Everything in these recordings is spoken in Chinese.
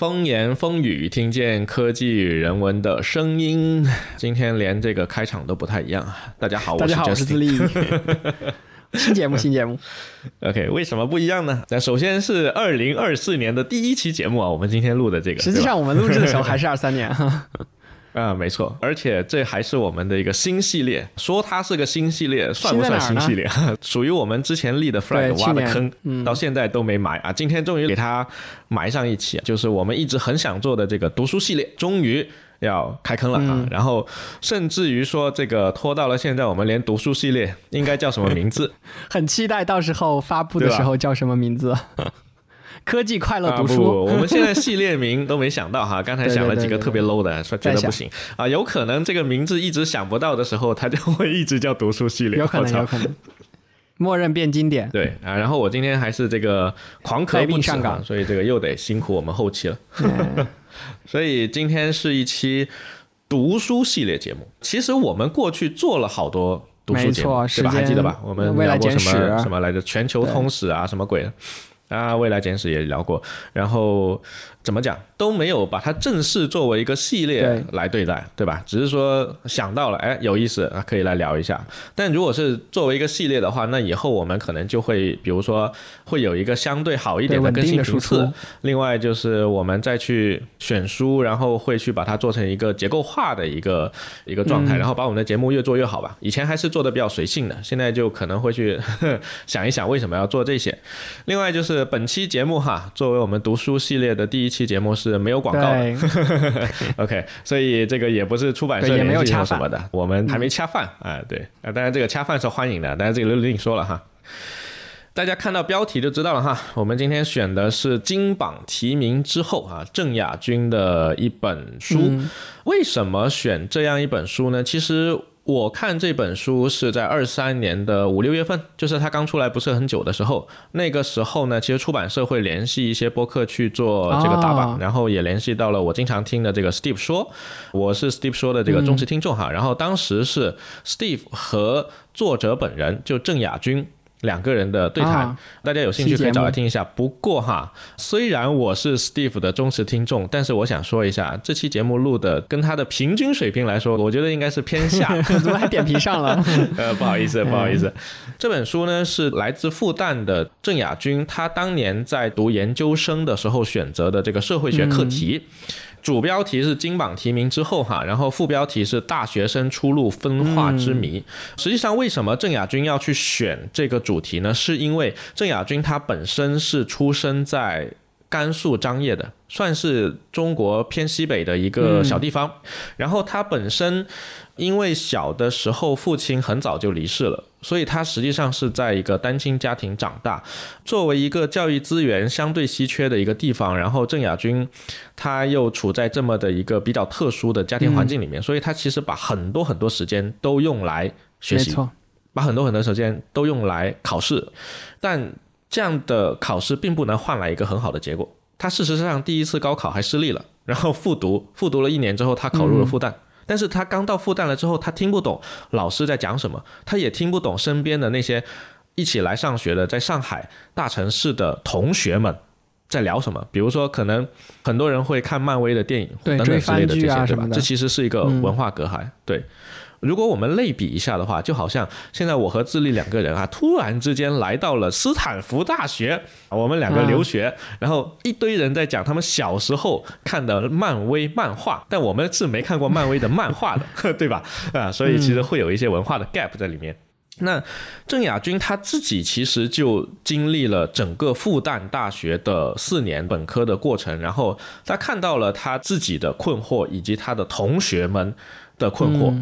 风言风语，听见科技与人文的声音。今天连这个开场都不太一样啊！大家好，大家好，我是自立。新节目，新节目。OK，为什么不一样呢？那首先是二零二四年的第一期节目啊，我们今天录的这个。实际上，我们录制的时候还是二三年哈。啊，没错，而且这还是我们的一个新系列。说它是个新系列，算不算新系列？属于我们之前立的 flag 挖的坑，到现在都没埋啊。今天终于给它埋上一起，就是我们一直很想做的这个读书系列，终于要开坑了啊。然后甚至于说，这个拖到了现在，我们连读书系列应该叫什么名字？很期待到时候发布的时候叫什么名字。科技快乐读书，我们现在 系列名都没想到哈，刚才想了几个特别 low 的，说觉得不行啊，有可能这个名字一直想不到的时候，它就会一直叫读书系列，有可能，有可能，默认变经典。对啊，然后我今天还是这个狂咳不上岗，所以这个又得辛苦我们后期了。所以今天是一期读书系列节目。其实我们过去做了好多读书节目，是吧？还记得吧？我们聊过什么什么来着？全球通史啊，什么鬼的？啊，未来简史也聊过，然后。怎么讲都没有把它正式作为一个系列来对待，对吧？只是说想到了，哎，有意思啊，可以来聊一下。但如果是作为一个系列的话，那以后我们可能就会，比如说会有一个相对好一点的更新频次。另外就是我们再去选书，然后会去把它做成一个结构化的一个一个状态，然后把我们的节目越做越好吧。以前还是做的比较随性的，现在就可能会去 想一想为什么要做这些。另外就是本期节目哈，作为我们读书系列的第一。期节目是没有广告的，OK，所以这个也不是出版社也没有掐什么的，我们还没恰饭啊，对啊，当然这个恰饭是欢迎的，但是这个就另说了哈。大家看到标题就知道了哈，我们今天选的是金榜题名之后啊，郑亚军的一本书。为什么选这样一本书呢？其实。我看这本书是在二三年的五六月份，就是它刚出来不是很久的时候。那个时候呢，其实出版社会联系一些播客去做这个打榜，然后也联系到了我经常听的这个 Steve 说，我是 Steve 说的这个忠实听众哈。然后当时是 Steve 和作者本人就郑亚军。两个人的对谈，大家有兴趣可以找来听一下。不过哈，虽然我是 Steve 的忠实听众，但是我想说一下，这期节目录的跟他的平均水平来说，我觉得应该是偏下。怎么还点评上了？呃，不好意思，不好意思。这本书呢是来自复旦的郑亚军，他当年在读研究生的时候选择的这个社会学课题。主标题是金榜题名之后哈，然后副标题是大学生出路分化之谜。实际上，为什么郑亚军要去选这个主题呢？是因为郑亚军他本身是出生在甘肃张掖的，算是中国偏西北的一个小地方。然后他本身因为小的时候父亲很早就离世了。所以他实际上是在一个单亲家庭长大，作为一个教育资源相对稀缺的一个地方，然后郑亚军他又处在这么的一个比较特殊的家庭环境里面，所以他其实把很多很多时间都用来学习，把很多很多时间都用来考试，但这样的考试并不能换来一个很好的结果。他事实上第一次高考还失利了，然后复读，复读了一年之后，他考入了复旦。但是他刚到复旦了之后，他听不懂老师在讲什么，他也听不懂身边的那些一起来上学的在上海大城市的同学们在聊什么。比如说，可能很多人会看漫威的电影等等之类的这些，对吧？这其实是一个文化隔阂，对。如果我们类比一下的话，就好像现在我和智利两个人啊，突然之间来到了斯坦福大学，我们两个留学，然后一堆人在讲他们小时候看的漫威漫画，但我们是没看过漫威的漫画的，对吧？啊，所以其实会有一些文化的 gap 在里面。那郑亚军他自己其实就经历了整个复旦大学的四年本科的过程，然后他看到了他自己的困惑以及他的同学们。的困惑，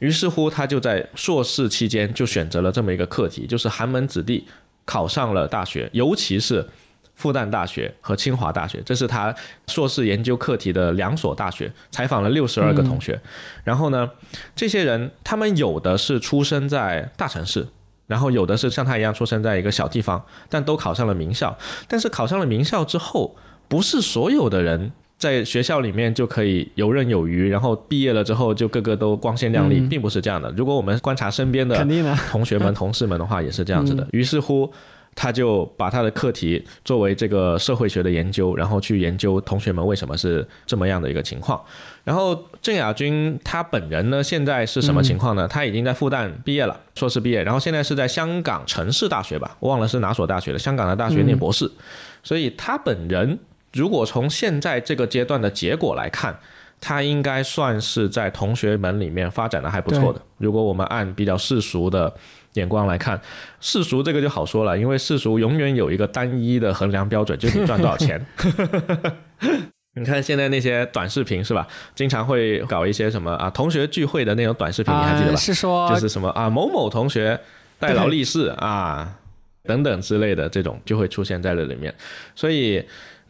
于是乎他就在硕士期间就选择了这么一个课题，就是寒门子弟考上了大学，尤其是复旦大学和清华大学，这是他硕士研究课题的两所大学。采访了六十二个同学，然后呢，这些人他们有的是出生在大城市，然后有的是像他一样出生在一个小地方，但都考上了名校。但是考上了名校之后，不是所有的人。在学校里面就可以游刃有余，然后毕业了之后就个个都光鲜亮丽，并不是这样的。如果我们观察身边的 同学们、同事们的话，也是这样子的。于是乎，他就把他的课题作为这个社会学的研究，然后去研究同学们为什么是这么样的一个情况。然后郑亚军他本人呢，现在是什么情况呢？他已经在复旦毕业了，硕士毕业，然后现在是在香港城市大学吧，忘了是哪所大学了，香港的大学念博士。所以他本人如果从现在这个阶段的结果来看，他应该算是在同学们里面发展的还不错的。如果我们按比较世俗的眼光来看，世俗这个就好说了，因为世俗永远有一个单一的衡量标准，就是你赚多少钱。你看现在那些短视频是吧？经常会搞一些什么啊同学聚会的那种短视频，你还记得吧？是说就是什么啊某某同学代劳力士啊等等之类的这种就会出现在这里面，所以。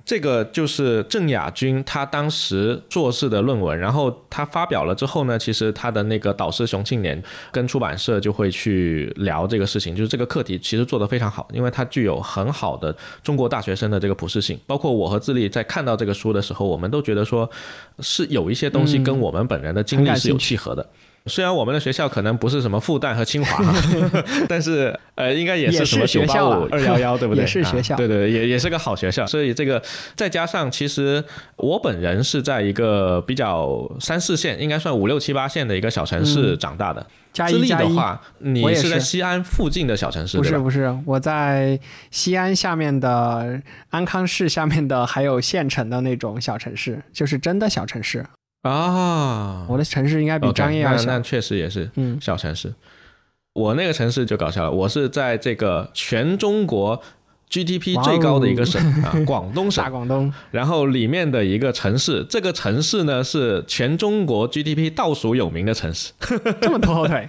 这个就是郑亚军他当时做事的论文，然后他发表了之后呢，其实他的那个导师熊庆年跟出版社就会去聊这个事情，就是这个课题其实做得非常好，因为它具有很好的中国大学生的这个普适性。包括我和自立在看到这个书的时候，我们都觉得说是有一些东西跟我们本人的经历是有契合的。虽然我们的学校可能不是什么复旦和清华，但是呃，应该也是什么九八五 二幺幺，对不对？也是学校，对对，也也是个好学校。所以这个再加上，其实我本人是在一个比较三四线，应该算五六七八线的一个小城市长大的。资历的话，你是在西安附近的小城市，不是不是，我在西安下面的安康市下面的还有县城的那种小城市，就是真的小城市。啊，我的城市应该比张掖要小，那确实也是嗯小城市。我那个城市就搞笑了，我是在这个全中国。GDP 最高的一个省啊，广东省。大广东。然后里面的一个城市，这个城市呢是全中国 GDP 倒数有名的城市。这么拖后腿，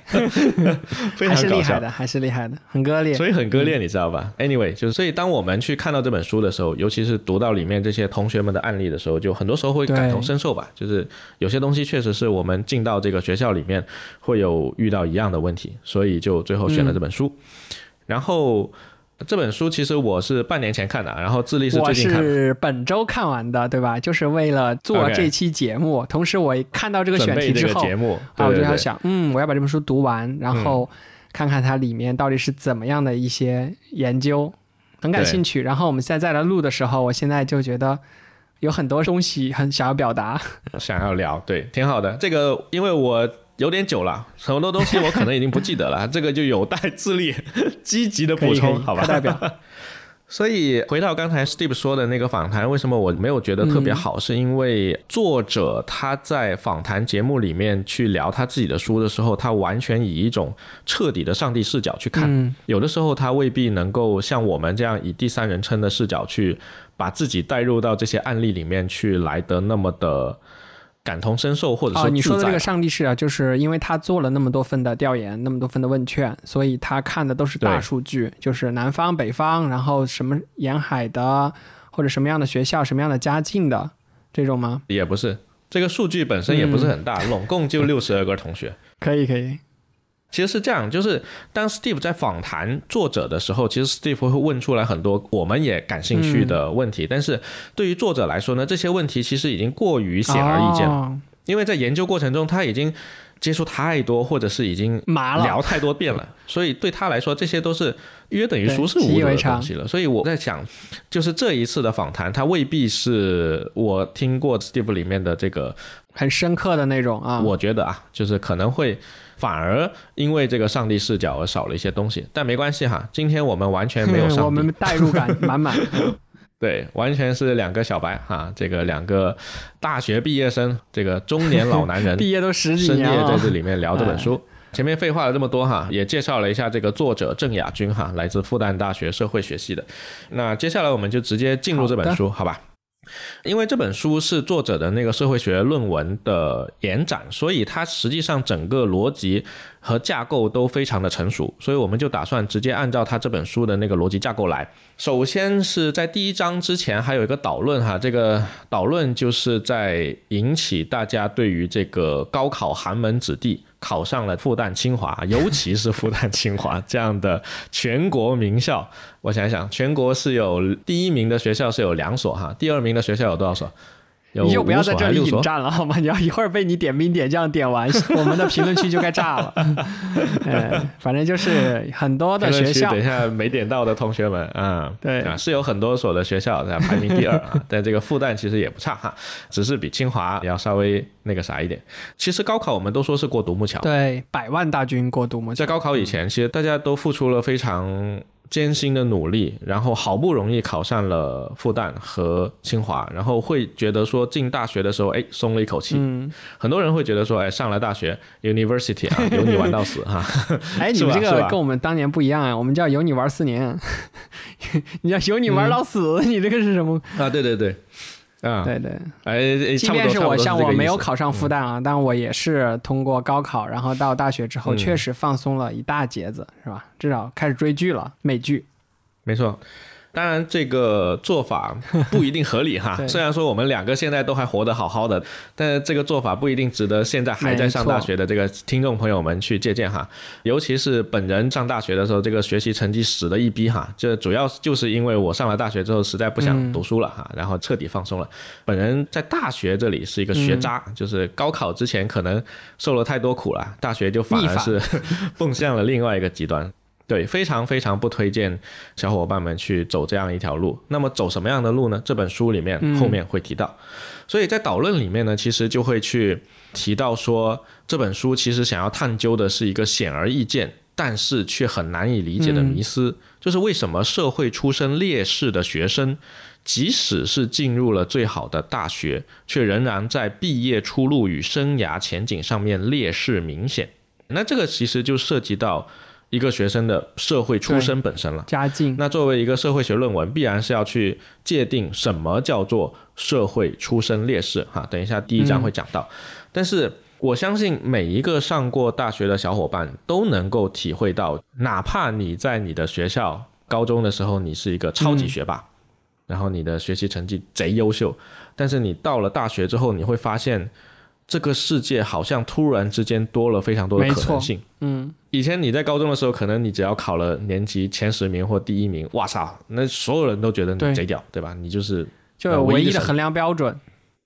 非常厉害的，还是厉害的，很割裂。所以很割裂，你知道吧？Anyway，就是所以当我们去看到这本书的时候，尤其是读到里面这些同学们的案例的时候，就很多时候会感同身受吧。就是有些东西确实是我们进到这个学校里面会有遇到一样的问题，所以就最后选了这本书，然后。这本书其实我是半年前看的，然后智力是最近看。我是本周看完的，对吧？就是为了做这期节目，同时我看到这个选题之后，啊，我就要想，嗯，我要把这本书读完，然后看看它里面到底是怎么样的一些研究，很感兴趣。然后我们现在在来录的时候，我现在就觉得有很多东西很想要表达，想要聊，对，挺好的。这个因为我。有点久了，很多东西我可能已经不记得了，这个就有待智力积极的补充，好吧？代表。所以回到刚才 Steve 说的那个访谈，为什么我没有觉得特别好？是因为作者他在访谈节目里面去聊他自己的书的时候，他完全以一种彻底的上帝视角去看，有的时候他未必能够像我们这样以第三人称的视角去把自己带入到这些案例里面去，来得那么的。感同身受，或者说你说的这个上帝视角，就是因为他做了那么多份的调研，那么多份的问卷，所以他看的都是大数据，就是南方、北方，然后什么沿海的，或者什么样的学校、什么样的家境的这种吗？也不是，这个数据本身也不是很大，拢共就六十二个同学。可以，可以。其实是这样，就是当 Steve 在访谈作者的时候，其实 Steve 会问出来很多我们也感兴趣的问题。但是对于作者来说呢，这些问题其实已经过于显而易见了，因为在研究过程中他已经接触太多，或者是已经聊太多遍了，所以对他来说这些都是约等于熟视无睹的东西了。所以我在想，就是这一次的访谈，他未必是我听过 Steve 里面的这个很深刻的那种啊。我觉得啊，就是可能会。反而因为这个上帝视角而少了一些东西，但没关系哈。今天我们完全没有 上帝，我们代入感满满。对，完全是两个小白哈，这个两个大学毕业生，这个中年老男人，毕业都十几年了，在这里面聊这本书。前面废话了这么多哈，也介绍了一下这个作者郑亚军哈，来自复旦大学社会学系的。那接下来我们就直接进入这本书，好吧？因为这本书是作者的那个社会学论文的延展，所以它实际上整个逻辑和架构都非常的成熟，所以我们就打算直接按照他这本书的那个逻辑架构来。首先是在第一章之前还有一个导论哈，这个导论就是在引起大家对于这个高考寒门子弟。考上了复旦、清华，尤其是复旦、清华这样的全国名校。我想想，全国是有第一名的学校是有两所哈，第二名的学校有多少所？有你就不要在这里引战了好吗？你要一会儿被你点兵点将点完，我们的评论区就该炸了。呃，反正就是很多的学校等一，下没点到的同学们嗯，对啊，是有很多所的学校在排名第二啊，但这个复旦其实也不差哈，只是比清华要稍微那个啥一点。其实高考我们都说是过独木桥，对百万大军过独木桥在，高考以前，其实大家都付出了非常艰辛的努力，然后好不容易考上了复旦和清华，然后会觉得说进大学的时候，哎，松了一口气。嗯，很多人会觉得说，哎，上了大学 university 啊，有你玩到死哈。哎，你们这个跟我们当年不一样啊，我们叫有你玩四年，你叫有你玩到死，你这个是什么？啊，对对对，啊，对对，哎，哎即便是我像我没有考上复旦啊，但我也是通过高考，然后到大学之后，嗯确实放松了一大截子，是吧？至少开始追剧了，美剧。没错。当然，这个做法不一定合理哈。虽然说我们两个现在都还活得好好的，但是这个做法不一定值得现在还在上大学的这个听众朋友们去借鉴哈。尤其是本人上大学的时候，这个学习成绩死的一逼哈。这主要就是因为我上了大学之后实在不想读书了哈，然后彻底放松了。本人在大学这里是一个学渣，就是高考之前可能受了太多苦了，大学就反而是 蹦向了另外一个极端。对，非常非常不推荐小伙伴们去走这样一条路。那么走什么样的路呢？这本书里面后面会提到。所以在导论里面呢，其实就会去提到说，这本书其实想要探究的是一个显而易见，但是却很难以理解的迷思，就是为什么社会出身劣势的学生，即使是进入了最好的大学，却仍然在毕业出路与生涯前景上面劣势明显。那这个其实就涉及到一个学生的社会出身本身了。家境，那作为一个社会学论文，必然是要去界定什么叫做社会出身劣势哈。等一下第一章会讲到，但是我相信每一个上过大学的小伙伴都能够体会到，哪怕你在你的学校高中的时候你是一个超级学霸，然后你的学习成绩贼优秀，但是你到了大学之后，你会发现这个世界好像突然之间多了非常多的可能性。嗯，以前你在高中的时候，可能你只要考了年级前十名或第一名，哇操，那所有人都觉得你贼屌，对吧？你就是就有呃唯一的衡量标准。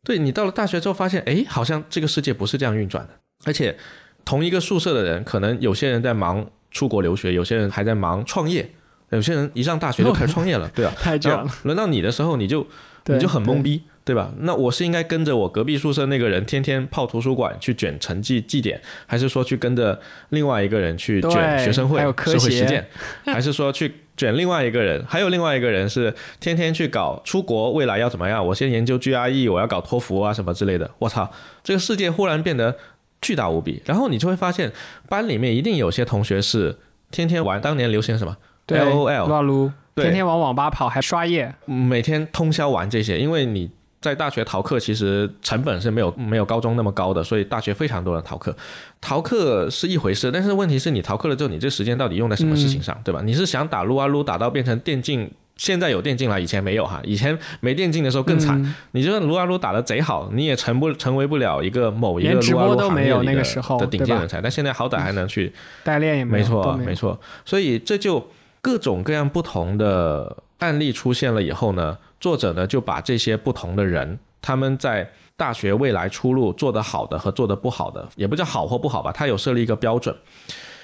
对你到了大学之后发现，哎，好像这个世界不是这样运转的，而且同一个宿舍的人，可能有些人在忙出国留学，有些人还在忙创业，有些人一上大学就开始创业了，对吧？太卷了，轮到你的时候，你就你就很懵逼，对吧？那我是应该跟着我隔壁宿舍那个人天天泡图书馆去卷成绩绩点，还是说去跟着另外一个人去卷学生会、社会实践，还是说去卷另外一个人？还有另外一个人是天天去搞出国未来要怎么样？我先研究 GRE，我要搞托福啊什么之类的。我操，这个世界忽然变得巨大无比，然后你就会发现班里面一定有些同学是天天玩当年流行什么 LOL 撸啊撸，对天天往网吧跑，还刷夜。每天通宵玩这些，因为你在大学逃课，其实成本是没有没有高中那么高的，所以大学非常多人逃课。逃课是一回事，但是问题是你逃课了之后，你这时间到底用在什么事情上，对吧？你是想打撸啊撸打到变成电竞？现在有电竞了，以前没有哈。以前没电竞的时候更惨，嗯你就算撸啊撸打的贼好，你也成不成为不了一个某一个撸啊撸播都没有行业的那个时候的顶尖人才。但现在好歹还能去 代练也没错，没没错。所以这就各种各样不同的案例出现了以后呢，作者呢就把这些不同的人，他们在大学未来出路做得好的和做得不好的，也不叫好或不好吧，他有设立一个标准。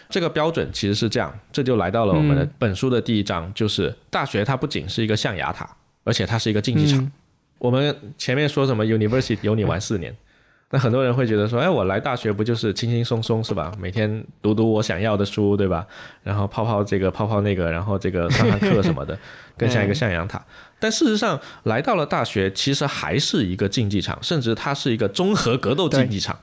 这个标准其实是这样，这就来到了我们的嗯本书的第一章，就是大学它不仅是一个象牙塔，而且它是一个竞技场。嗯我们前面说什么 university 有你玩四年，那很多人会觉得说，哎，我来大学不就是轻轻松松是吧？每天读读我想要的书，对吧？然后泡泡这个泡泡那个，然后这个上上课什么的，更像一个象牙塔。但事实上，来到了大学，其实还是一个竞技场，甚至它是一个综合格斗竞技场。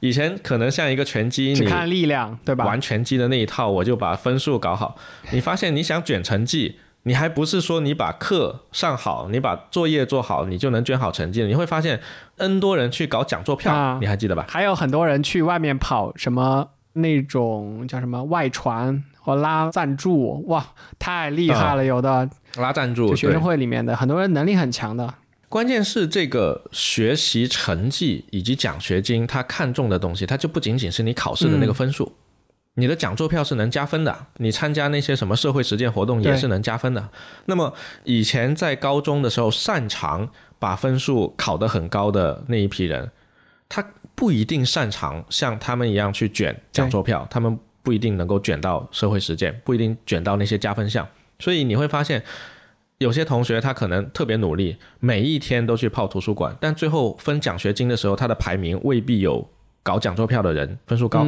以前可能像一个拳击，你只看力量，对吧？玩拳击的那一套，我就把分数搞好。你发现你想卷成绩，你还不是说你把课上好，你把作业做好，你就能卷好成绩。你会发现 N 多人去搞讲座票，啊你还记得吧？还有很多人去外面跑什么那种叫什么外传或拉赞助，哇，太厉害了！有的拉赞助，学生会里面的很多人能力很强的，关键是这个学习成绩以及奖学金，他看重的东西，它就不仅仅是你考试的那个分数。你的讲座票是能加分的，你参加那些什么社会实践活动也是能加分的。那么以前在高中的时候，擅长把分数考得很高的那一批人，他不一定擅长像他们一样去卷讲座票，他们不一定能够卷到社会实践，不一定卷到那些加分项。所以你会发现，有些同学他可能特别努力，每一天都去泡图书馆，但最后分奖学金的时候，他的排名未必有搞讲座票的人分数高。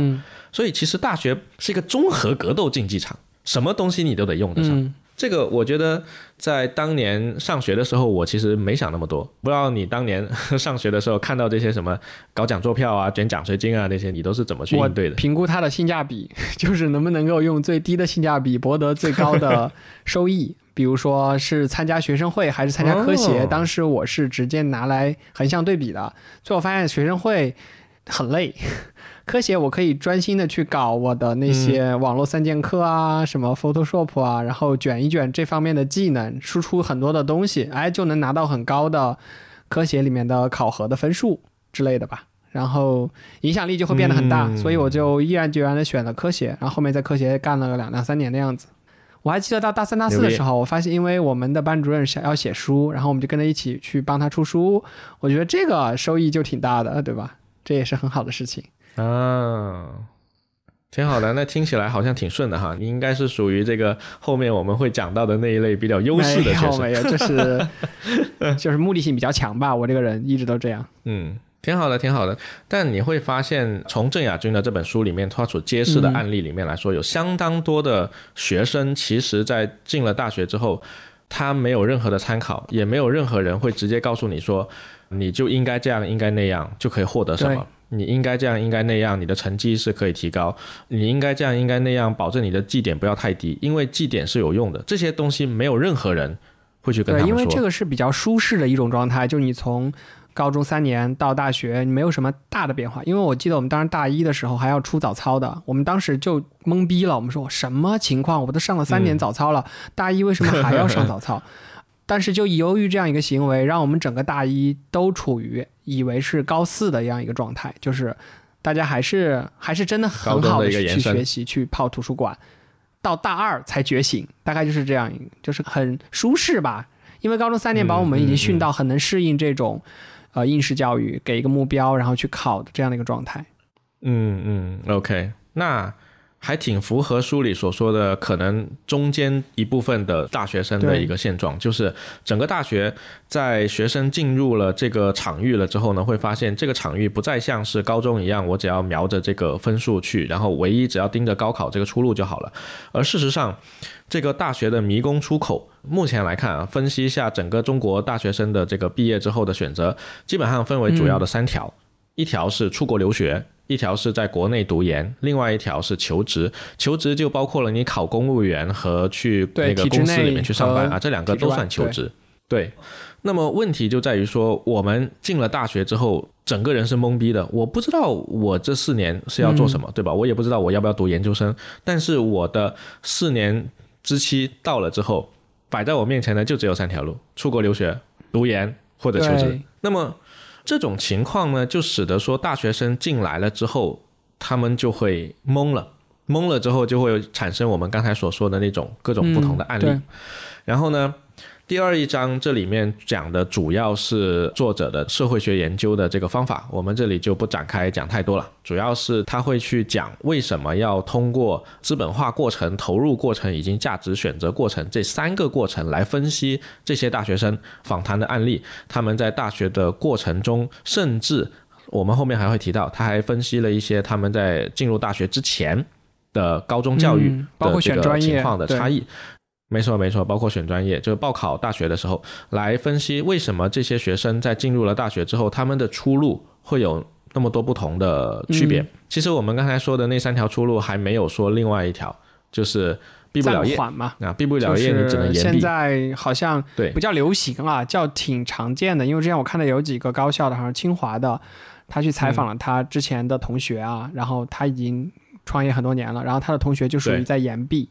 所以其实大学是一个综合格斗竞技场，什么东西你都得用得上。这个我觉得在当年上学的时候，我其实没想那么多。不知道你当年上学的时候看到这些什么搞讲座票啊、卷奖学金啊那些，你都是怎么去应对的？评估它的性价比，就是能不能够用最低的性价比博得最高的收益。比如说是参加学生会还是参加科协，当时我是直接拿来横向对比的。最后发现学生会很累。科协我可以专心的去搞我的那些网络三剑客啊，什么 Photoshop 啊，然后卷一卷这方面的技能，输出很多的东西，哎，就能拿到很高的科协里面的考核的分数之类的吧。然后影响力就会变得很大，所以我就毅然决然的选了科协，然后后面在科协干了两两三年的样子。我还记得到大三大四的时候，我发现因为我们的班主任想要写书，然后我们就跟着一起去帮他出书，我觉得这个收益就挺大的，对吧？这也是很好的事情。啊，挺好的，那听起来好像挺顺的哈。你应该是属于这个后面我们会讲到的那一类比较优势的学生，没有，就是 就是目的性比较强吧。我这个人一直都这样。嗯，挺好的，挺好的。但你会发现，从郑亚军的这本书里面他所揭示的案例里面来说，有相当多的学生其实在进了大学之后，他没有任何的参考，也没有任何人会直接告诉你说，你就应该这样，应该那样，就可以获得什么。你应该这样，应该那样，你的成绩是可以提高。你应该这样，应该那样，保证你的绩点不要太低，因为绩点是有用的。这些东西没有任何人会去跟他们说。因为这个是比较舒适的一种状态，就你从高中三年到大学，你没有什么大的变化。因为我记得我们当时大一的时候还要出早操的，我们当时就懵逼了。我们说什么情况？我都上了三年早操了，大一为什么还要上早操？但是就由于这样一个行为，让我们整个大一都处于以为是高四的这样一个状态，就是大家还是还是真的很好的去学习，去泡图书馆，到大二才觉醒，大概就是这样，就是很舒适吧。因为高中三年把我们已经训到很能适应这种呃应试教育，给一个目标然后去考的这样的一个状态。嗯嗯，OK，那。还挺符合书里所说的，可能中间一部分的大学生的一个现状，就是整个大学在学生进入了这个场域了之后呢，会发现这个场域不再像是高中一样，我只要瞄着这个分数去，然后唯一只要盯着高考这个出路就好了。而事实上，这个大学的迷宫出口，目前来看啊，分析一下整个中国大学生的这个毕业之后的选择，基本上分为主要的三条，一条是出国留学。一条是在国内读研，另外一条是求职。求职就包括了你考公务员和去那个公司里面去上班啊，这两个都算求职。对。那么问题就在于说，我们进了大学之后，整个人是懵逼的。我不知道我这四年是要做什么，对吧？我也不知道我要不要读研究生。但是我的四年之期到了之后，摆在我面前的就只有三条路：出国留学、读研或者求职。那么。这种情况呢，就使得说大学生进来了之后，他们就会懵了，懵了之后就会产生我们刚才所说的那种各种不同的案例。然后呢？第二一章这里面讲的主要是作者的社会学研究的这个方法，我们这里就不展开讲太多了。主要是他会去讲为什么要通过资本化过程、投入过程以及价值选择过程这三个过程来分析这些大学生访谈的案例。他们在大学的过程中，甚至我们后面还会提到，他还分析了一些他们在进入大学之前的高中教育的这个情况的差异。没错，没错，包括选专业，就是报考大学的时候，来分析为什么这些学生在进入了大学之后，他们的出路会有那么多不同的区别。其实我们刚才说的那三条出路，还没有说另外一条，就是毕不了业嘛。啊，毕不了业，你只能延毕。现在好像对不叫流行啊，叫挺常见的。因为之前我看到有几个高校的，好像清华的，他去采访了他之前的同学啊，然后他已经创业很多年了，然后他的同学就属于在延毕。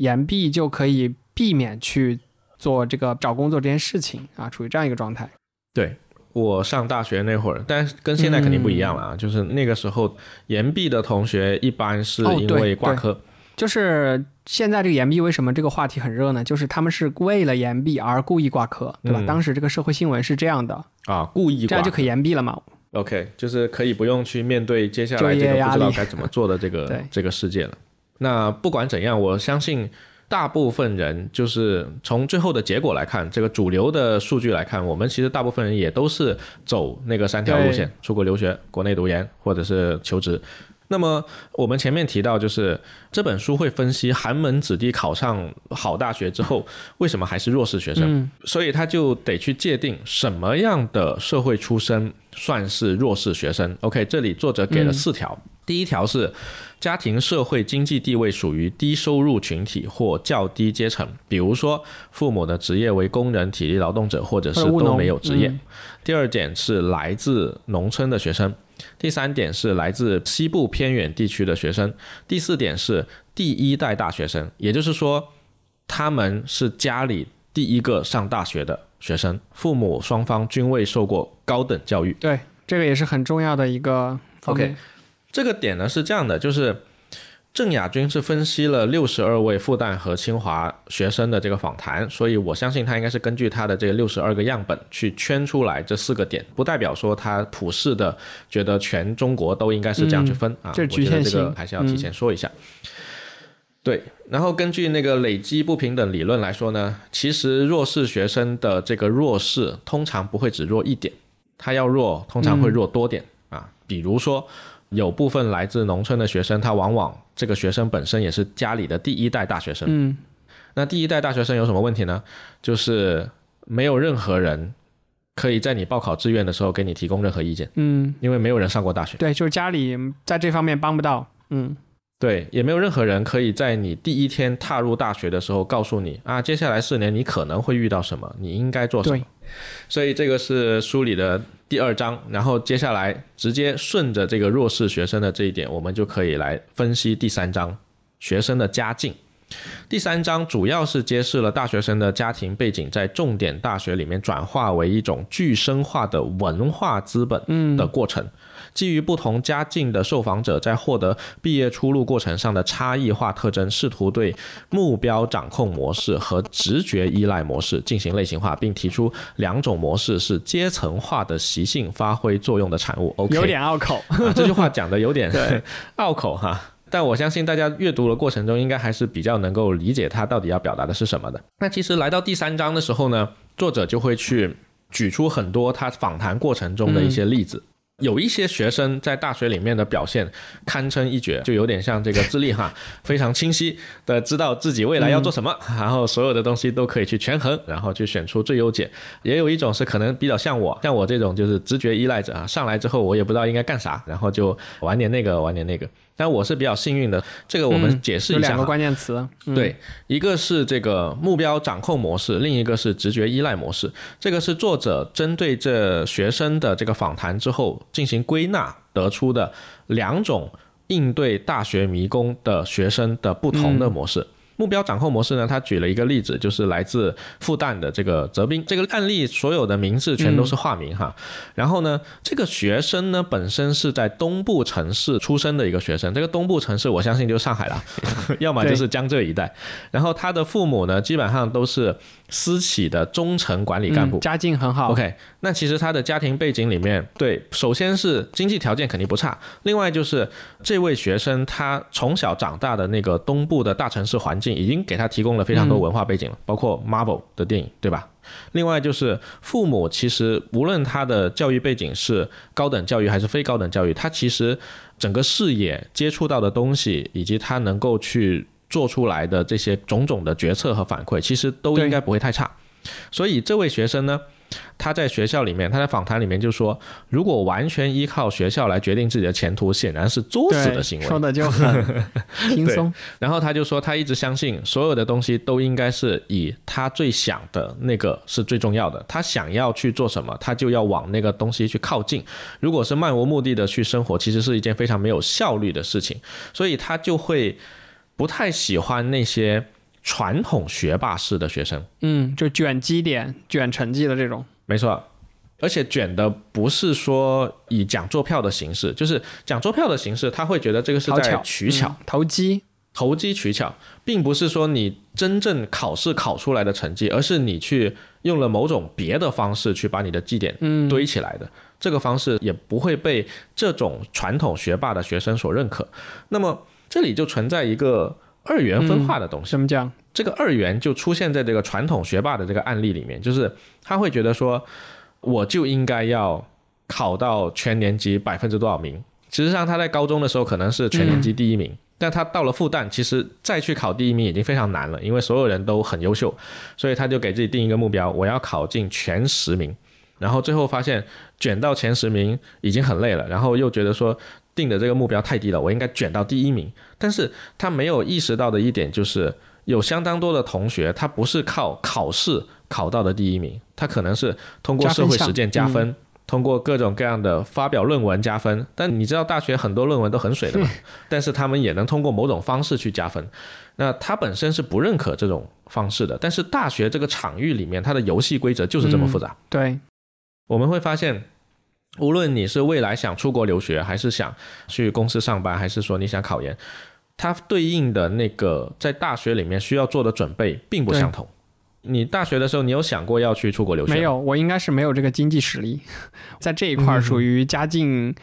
延毕就可以避免去做这个找工作这件事情啊，处于这样一个状态。对我上大学那会儿，但是跟现在肯定不一样了啊，就是那个时候延毕的同学一般是因为挂科，就是现在这个延毕为什么这个话题很热呢？就是他们是为了延毕而故意挂科，对吧？嗯当时这个社会新闻是这样的，啊，故意挂这样就可以延毕了嘛？OK，就是可以不用去面对接下来这个不知道该怎么做的这个 这个世界了。那不管怎样，我相信大部分人就是从最后的结果来看，这个主流的数据来看，我们其实大部分人也都是走那个三条路线：出国留学、国内读研或者是求职。那么我们前面提到，就是这本书会分析寒门子弟考上好大学之后，为什么还是弱势学生，嗯所以他就得去界定什么样的社会出身算是弱势学生。OK，这里作者给了四条，第一条是家庭社会经济地位属于低收入群体或较低阶层，比如说父母的职业为工人、体力劳动者，或者是都没有职业。嗯第二点是来自农村的学生，第三点是来自西部偏远地区的学生，第四点是第一代大学生，也就是说他们是家里第一个上大学的学生，父母双方均未受过高等教育。对，这个也是很重要的一个方面 OK 这个点呢是这样的，就是郑亚军是分析了六十二位复旦和清华学生的这个访谈，所以我相信他应该是根据他的这个六十二个样本去圈出来这四个点，不代表说他普世的觉得全中国都应该是这样去分、啊，这是局限性这个还是要提前说一下。对，然后根据那个累积不平等理论来说呢，其实弱势学生的这个弱势通常不会只弱一点，他要弱通常会弱多点、啊。比如说，有部分来自农村的学生，他往往这个学生本身也是家里的第一代大学生。嗯，那第一代大学生有什么问题呢？就是没有任何人可以在你报考志愿的时候给你提供任何意见，嗯，因为没有人上过大学。对，就是家里在这方面帮不到，嗯，对，也没有任何人可以在你第一天踏入大学的时候告诉你啊，接下来四年你可能会遇到什么，你应该做什么。所以这个是书里的第二章，然后接下来直接顺着这个弱势学生的这一点，我们就可以来分析第三章学生的家境。第三章主要是揭示了大学生的家庭背景在重点大学里面转化为一种具深化的文化资本的过程。基于不同家境的受访者在获得毕业出路过程上的差异化特征，试图对目标掌控模式和直觉依赖模式进行类型化，并提出两种模式是阶层化的习性发挥作用的产物。OK，有点拗口，啊这句话讲的有点对 拗口哈。但我相信大家阅读的过程中，应该还是比较能够理解他到底要表达的是什么的。那其实来到第三章的时候呢，作者就会去举出很多他访谈过程中的一些例子。有一些学生在大学里面的表现堪称一绝，就有点像这个智力哈，非常清晰的知道自己未来要做什么，然后所有的东西都可以去权衡，然后去选出最优解。也有一种是可能比较像我，像我这种就是直觉依赖者啊，上来之后我也不知道应该干啥，然后就玩点那个玩点那个。但我是比较幸运的，这个我们嗯解释有两个一下哈。关键词，嗯、对，一个是这个目标掌控模式，另一个是直觉依赖模式。这个是作者针对这学生的这个访谈之后进行归纳得出的两种应对大学迷宫的学生的不同的模式。目标掌控模式呢，他举了一个例子，就是来自复旦的这个泽斌。这个案例所有的名字全都是化名哈。然后呢，这个学生呢本身是在东部城市出生的一个学生，这个东部城市我相信就是上海了，要么就是江浙一带。然后他的父母呢，基本上都是私企的中层管理干部。嗯家境很好 OK，那其实他的家庭背景里面，对，首先是经济条件肯定不差，另外就是这位学生他从小长大的那个东部的大城市环境，已经给他提供了非常多文化背景了，包括 Marvel 的电影，对吧？另外就是父母其实无论他的教育背景是高等教育还是非高等教育，他其实整个视野接触到的东西，以及他能够去做出来的这些种种的决策和反馈，其实都应该不会太差。所以这位学生呢，他在学校里面，他在访谈里面就说，如果完全依靠学校来决定自己的前途，显然是作死的，行为。说的就很轻松，然后他就说，他一直相信所有的东西都应该是以他最想的那个是最重要的。他想要去做什么，他就要往那个东西去靠近。如果是漫无目的的去生活，其实是一件非常没有效率的事情。所以他就会不太喜欢那些传统学霸式的学生。嗯，就卷基点、卷成绩的这种，没错，而且卷的不是说以讲座票的形式，就是讲座票的形式，他会觉得这个是在取巧。嗯投机，投机取巧，并不是说你真正考试考出来的成绩，而是你去用了某种别的方式去把你的绩点堆起来的。这个方式也不会被这种传统学霸的学生所认可。那么这里就存在一个二元分化的东西。怎么讲？这个二元就出现在这个传统学霸的这个案例里面，就是他会觉得说，我就应该要考到全年级百分之多少名。实际上他在高中的时候可能是全年级第一名，但他到了复旦，其实再去考第一名已经非常难了，因为所有人都很优秀，所以他就给自己定一个目标，我要考进前十名。然后最后发现卷到前十名已经很累了，然后又觉得说定的这个目标太低了，我应该卷到第一名。但是他没有意识到的一点就是。有相当多的同学，他不是靠考试考到的第一名，他可能是通过社会实践加分，通过各种各样的发表论文加分。但你知道大学很多论文都很水的嘛？但是他们也能通过某种方式去加分。那他本身是不认可这种方式的，但是大学这个场域里面，它的游戏规则就是这么复杂。对，我们会发现，无论你是未来想出国留学，还是想去公司上班，还是说你想考研。它对应的那个在大学里面需要做的准备并不相同。你大学的时候，你有想过要去出国留学？没有，我应该是没有这个经济实力，在这一块属于家境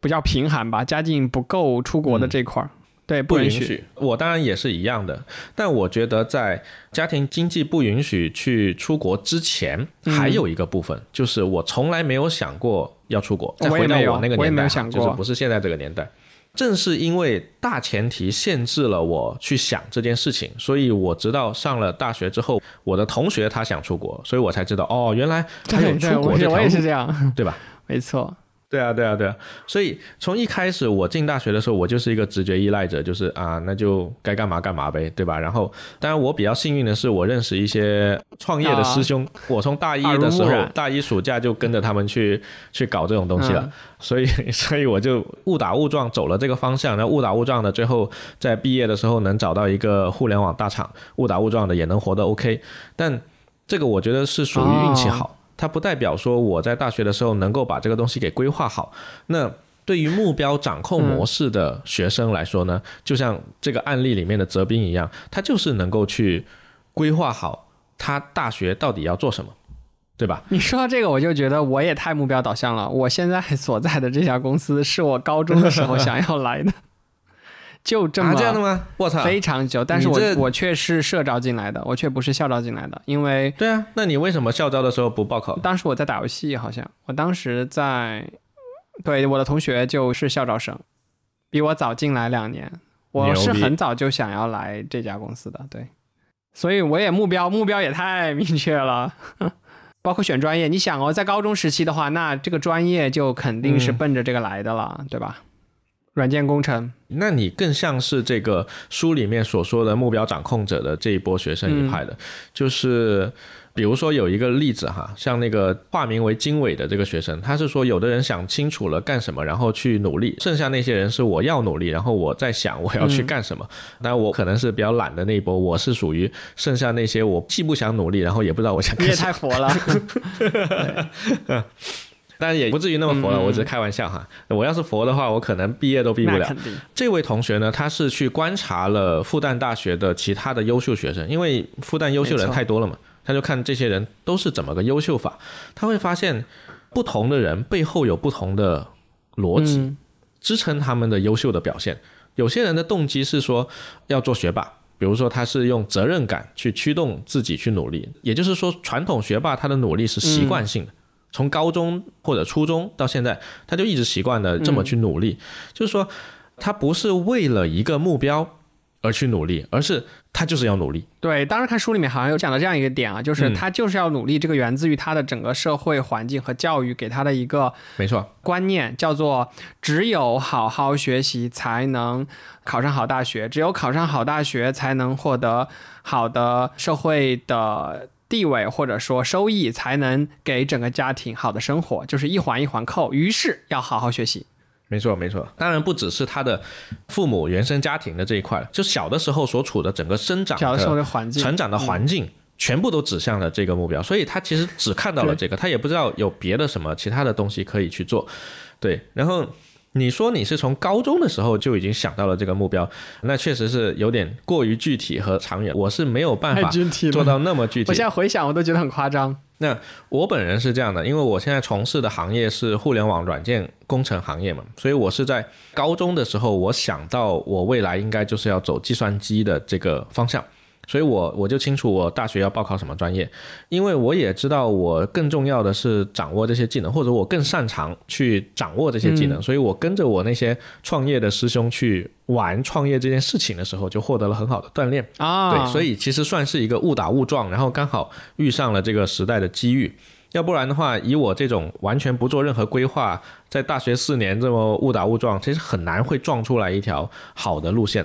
不叫贫寒吧，家境不够出国的这块儿，对，不允许。我当然也是一样的，但我觉得在家庭经济不允许去出国之前，还有一个部分就是我从来没有想过要出国。再回到我那个年代，就是不是现在这个年代。正是因为大前提限制了我去想这件事情，所以我直到上了大学之后，我的同学他想出国，所以我才知道哦，原来还有出国这条路，对吧？没错。对啊，对啊，对啊，所以从一开始我进大学的时候，我就是一个直觉依赖者，就是啊，那就该干嘛干嘛呗，对吧？然后，当然我比较幸运的是，我认识一些创业的师兄，我从大一的时候，大一暑假就跟着他们去去搞这种东西了，所以，所以我就误打误撞走了这个方向，然后误打误撞的，最后在毕业的时候能找到一个互联网大厂，误打误撞的也能活得 OK，但这个我觉得是属于运气好。它不代表说我在大学的时候能够把这个东西给规划好。那对于目标掌控模式的学生来说呢，就像这个案例里面的泽斌一样，他就是能够去规划好他大学到底要做什么，对吧？你说到这个，我就觉得我也太目标导向了。我现在所在的这家公司是我高中的时候想要来的。就这么这样的吗？我操，非常久。但是我我却是社招进来的，我却不是校招进来的。因为对啊，那你为什么校招的时候不报考？当时我在打游戏，好像我当时在，对我的同学就是校招生，比我早进来两年。我是很早就想要来这家公司的，对，所以我也目标目标也太明确了，包括选专业。你想哦，在高中时期的话，那这个专业就肯定是奔着这个来的了，对吧？软件工程，那你更像是这个书里面所说的目标掌控者的这一波学生一派的，就是比如说有一个例子哈，像那个化名为经纬的这个学生，他是说有的人想清楚了干什么，然后去努力，剩下那些人是我要努力，然后我在想我要去干什么。但我可能是比较懒的那一波，我是属于剩下那些我既不想努力，然后也不知道我想干什么。你也太佛了。但也不至于那么佛了，我只是开玩笑哈。我要是佛的话，我可能毕业都毕不了。这位同学呢，他是去观察了复旦大学的其他的优秀学生，因为复旦优秀人太多了嘛，他就看这些人都是怎么个优秀法。他会发现，不同的人背后有不同的逻辑支撑他们的优秀的表现。有些人的动机是说要做学霸，比如说他是用责任感去驱动自己去努力，也就是说，传统学霸他的努力是习惯性的。从高中或者初中到现在，他就一直习惯的这么去努力，就是说，他不是为了一个目标而去努力，而是他就是要努力。对，当时看书里面好像有讲到这样一个点啊，就是他就是要努力，这个源自于他的整个社会环境和教育给他的一个没错观念，叫做只有好好学习才能考上好大学，只有考上好大学才能获得好的社会的。地位或者说收益才能给整个家庭好的生活，就是一环一环扣。于是要好好学习。没错，没错。当然不只是他的父母原生家庭的这一块，就小的时候所处的整个生长的环境、成长的环境，全部都指向了这个目标。所以他其实只看到了这个，他也不知道有别的什么其他的东西可以去做。对，然后你说你是从高中的时候就已经想到了这个目标，那确实是有点过于具体和长远，我是没有办法做到那么具体。我现在回想，我都觉得很夸张。那我本人是这样的，因为我现在从事的行业是互联网软件工程行业嘛，所以我是在高中的时候，我想到我未来应该就是要走计算机的这个方向。所以，我我就清楚我大学要报考什么专业，因为我也知道我更重要的是掌握这些技能，或者我更擅长去掌握这些技能。所以我跟着我那些创业的师兄去玩创业这件事情的时候，就获得了很好的锻炼啊。对，所以其实算是一个误打误撞，然后刚好遇上了这个时代的机遇。要不然的话，以我这种完全不做任何规划，在大学四年这么误打误撞，其实很难会撞出来一条好的路线。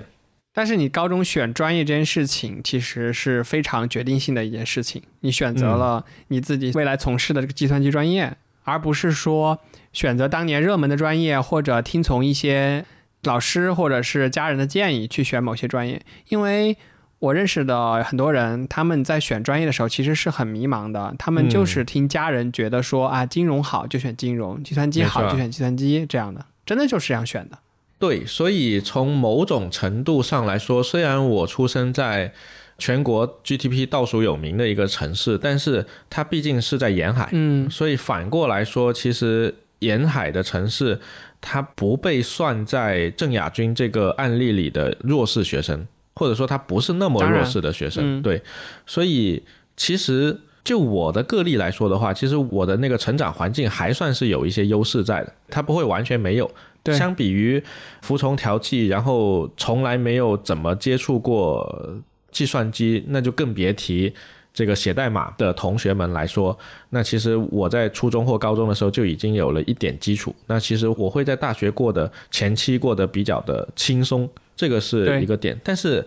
但是你高中选专业这件事情，其实是非常决定性的一件事情。你选择了你自己未来从事的这个计算机专业，而不是说选择当年热门的专业，或者听从一些老师或者是家人的建议去选某些专业。因为我认识的很多人，他们在选专业的时候其实是很迷茫的。他们就是听家人觉得说啊，金融好就选金融，计算机好就选计算机这样的，真的就是这样选的。对，所以从某种程度上来说，虽然我出生在全国 GDP 倒数有名的一个城市，但是它毕竟是在沿海，嗯，所以反过来说，其实沿海的城市它不被算在郑亚军这个案例里的弱势学生，或者说他不是那么弱势的学生，对，所以其实就我的个例来说的话，其实我的那个成长环境还算是有一些优势在的，它不会完全没有。相比于服从调剂，然后从来没有怎么接触过计算机，那就更别提这个写代码的同学们来说。那其实我在初中或高中的时候就已经有了一点基础。那其实我会在大学过的前期过得比较的轻松，这个是一个点。但是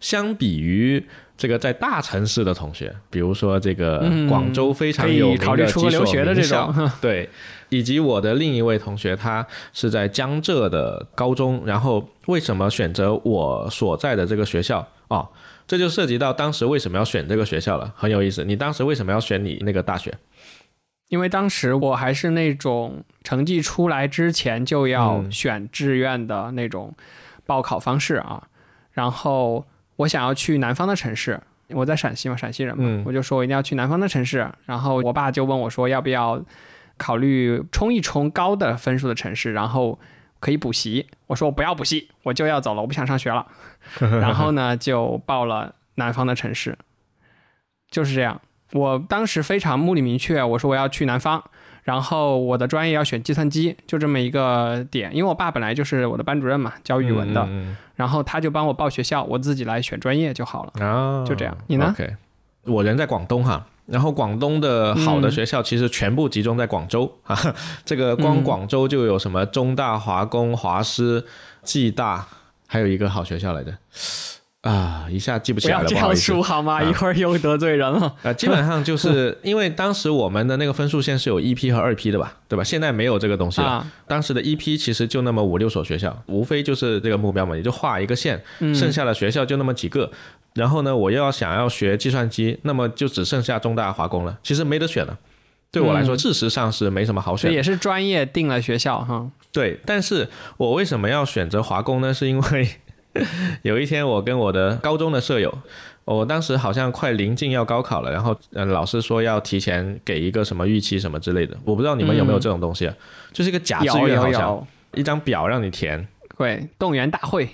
相比于这个在大城市的同学，比如说这个广州非常有名的几所名校，对。以及我的另一位同学，他是在江浙的高中，然后为什么选择我所在的这个学校啊？这就涉及到当时为什么要选这个学校了，很有意思。你当时为什么要选你那个大学？因为当时我还是那种成绩出来之前就要选志愿的那种报考方式啊。然后我想要去南方的城市，我在陕西嘛，陕西人嘛，我就说我一定要去南方的城市。然后我爸就问我说要不要。考虑冲一冲高的分数的城市，然后可以补习。我说我不要补习，我就要走了，我不想上学了。然后呢，就报了南方的城市，就是这样。我当时非常目的明确，我说我要去南方，然后我的专业要选计算机，就这么一个点。因为我爸本来就是我的班主任嘛，教语文的，然后他就帮我报学校，我自己来选专业就好了。啊，就这样。你呢？我人在广东哈。然后广东的好的学校其实全部集中在广州 啊，这个光广州就有什么中大、华工、华师、暨大，还有一个好学校来着，啊，一下记不起来了，不要这样说好吗？一会儿又得罪人了。啊，基本上就是因为当时我们的那个分数线是有一批和二批的吧，对吧？现在没有这个东西了。当时的一批其实就那么五六所学校，无非就是这个目标嘛，也就画一个线，剩下的学校就那么几个。然后呢，我又要想要学计算机，那么就只剩下中大华工了。其实没得选了，对我来说，事实上是没什么好选。也是专业定了学校哈。对，但是我为什么要选择华工呢？是因为 有一天我跟我的高中的舍友，我当时好像快临近要高考了，然后呃老师说要提前给一个什么预期什么之类的，我不知道你们有没有这种东西啊？就是一个假志愿，好像一张表让你填，对，动员大会。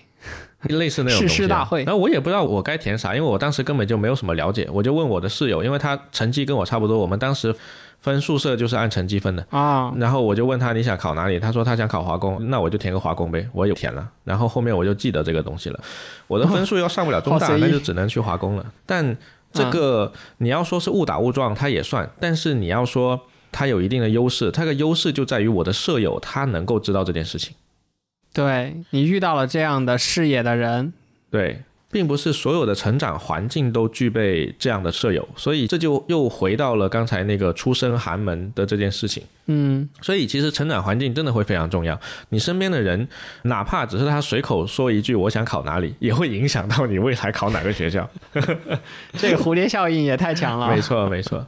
类似那种东西，然后我也不知道我该填啥，因为我当时根本就没有什么了解，我就问我的室友，因为他成绩跟我差不多，我们当时分宿舍就是按成绩分的。啊。然后我就问他你想考哪里，他说他想考华工，那我就填个华工呗，我也填了。然后后面我就记得这个东西了，我的分数要上不了中大，那就只能去华工了。但这个你要说是误打误撞，他也算；但是你要说他有一定的优势，他的优势就在于我的舍友他能够知道这件事情。对你遇到了这样的视野的人，对，并不是所有的成长环境都具备这样的舍友，所以这就又回到了刚才那个出身寒门的这件事情。嗯，所以其实成长环境真的会非常重要。你身边的人，哪怕只是他随口说一句“我想考哪里”，也会影响到你未来考哪个学校。这个蝴蝶效应也太强了。没错，没错。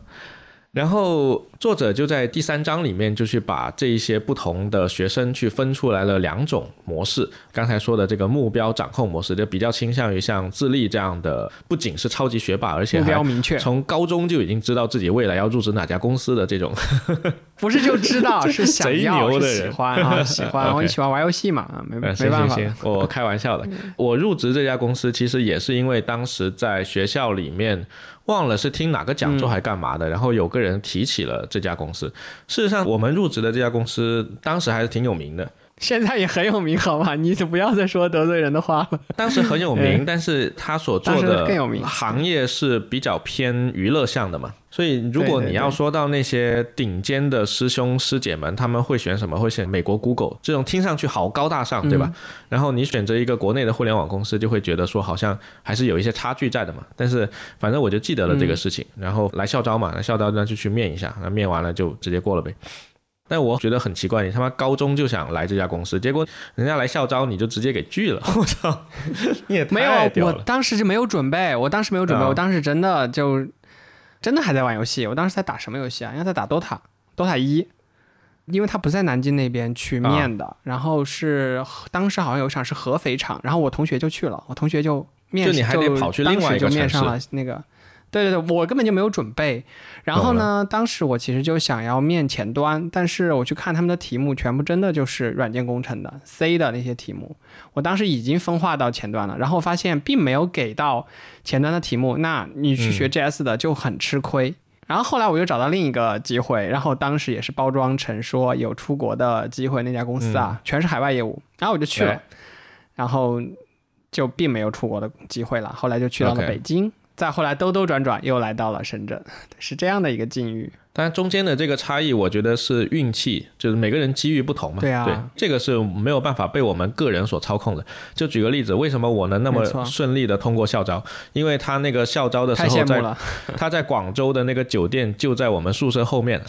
然后作者就在第三章里面就去把这一些不同的学生去分出来了两种模式。刚才说的这个目标掌控模式，就比较倾向于像智力这样的，不仅是超级学霸，而且目标明确，从高中就已经知道自己未来要入职哪家公司的这种。不是就知道，是想要，是 喜欢啊，喜欢。我喜欢玩游戏嘛，没没办法。我 开玩笑的。我入职这家公司其实也是因为当时在学校里面。忘了是听哪个讲座还干嘛的，然后有个人提起了这家公司。事实上，我们入职的这家公司当时还是挺有名的。现在也很有名，好吗？你就不要再说得罪人的话了。当时很有名，但是他所做的行业是比较偏娱乐向的嘛。所以，如果你要说到那些顶尖的师兄师姐们，他们会选什么？会选美国 Google 这种听上去好高大上，对吧？然后你选择一个国内的互联网公司，就会觉得说好像还是有一些差距在的嘛。但是反正我就记得了这个事情，然后来校招嘛，来校招那就去面一下，那面完了就直接过了呗。但我觉得很奇怪，你他妈高中就想来这家公司，结果人家来校招你就直接给拒了，我操！你也没有，我当时就没有准备，我当时没有准备，我当时真的就真的还在玩游戏，我当时在打什么游戏啊？应该在打 DOTA，DOTA 一，因为他不在南京那边去面的，然后是当时好像有一场是合肥场，然后我同学就去了，我同学就面就你还得跑去另外一个面上了那个。对对对，我根本就没有准备。然后呢，当时我其实就想要面前端，但是我去看他们的题目，全部真的就是软件工程的 C 的那些题目。我当时已经分化到前端了，然后发现并没有给到前端的题目，那你去学 JS 的就很吃亏。然后后来我又找到另一个机会，然后当时也是包装成说有出国的机会，那家公司啊，全是海外业务，然后我就去了，然后就并没有出国的机会了。后来就去到了北京。再后来兜兜转转又来到了深圳，是这样的一个境遇。但中间的这个差异，我觉得是运气，就是每个人机遇不同嘛。对啊，对，这个是没有办法被我们个人所操控的。就举个例子，为什么我能那么顺利的通过校招？因为他那个校招的时候在 他在广州的那个酒店就在我们宿舍后面，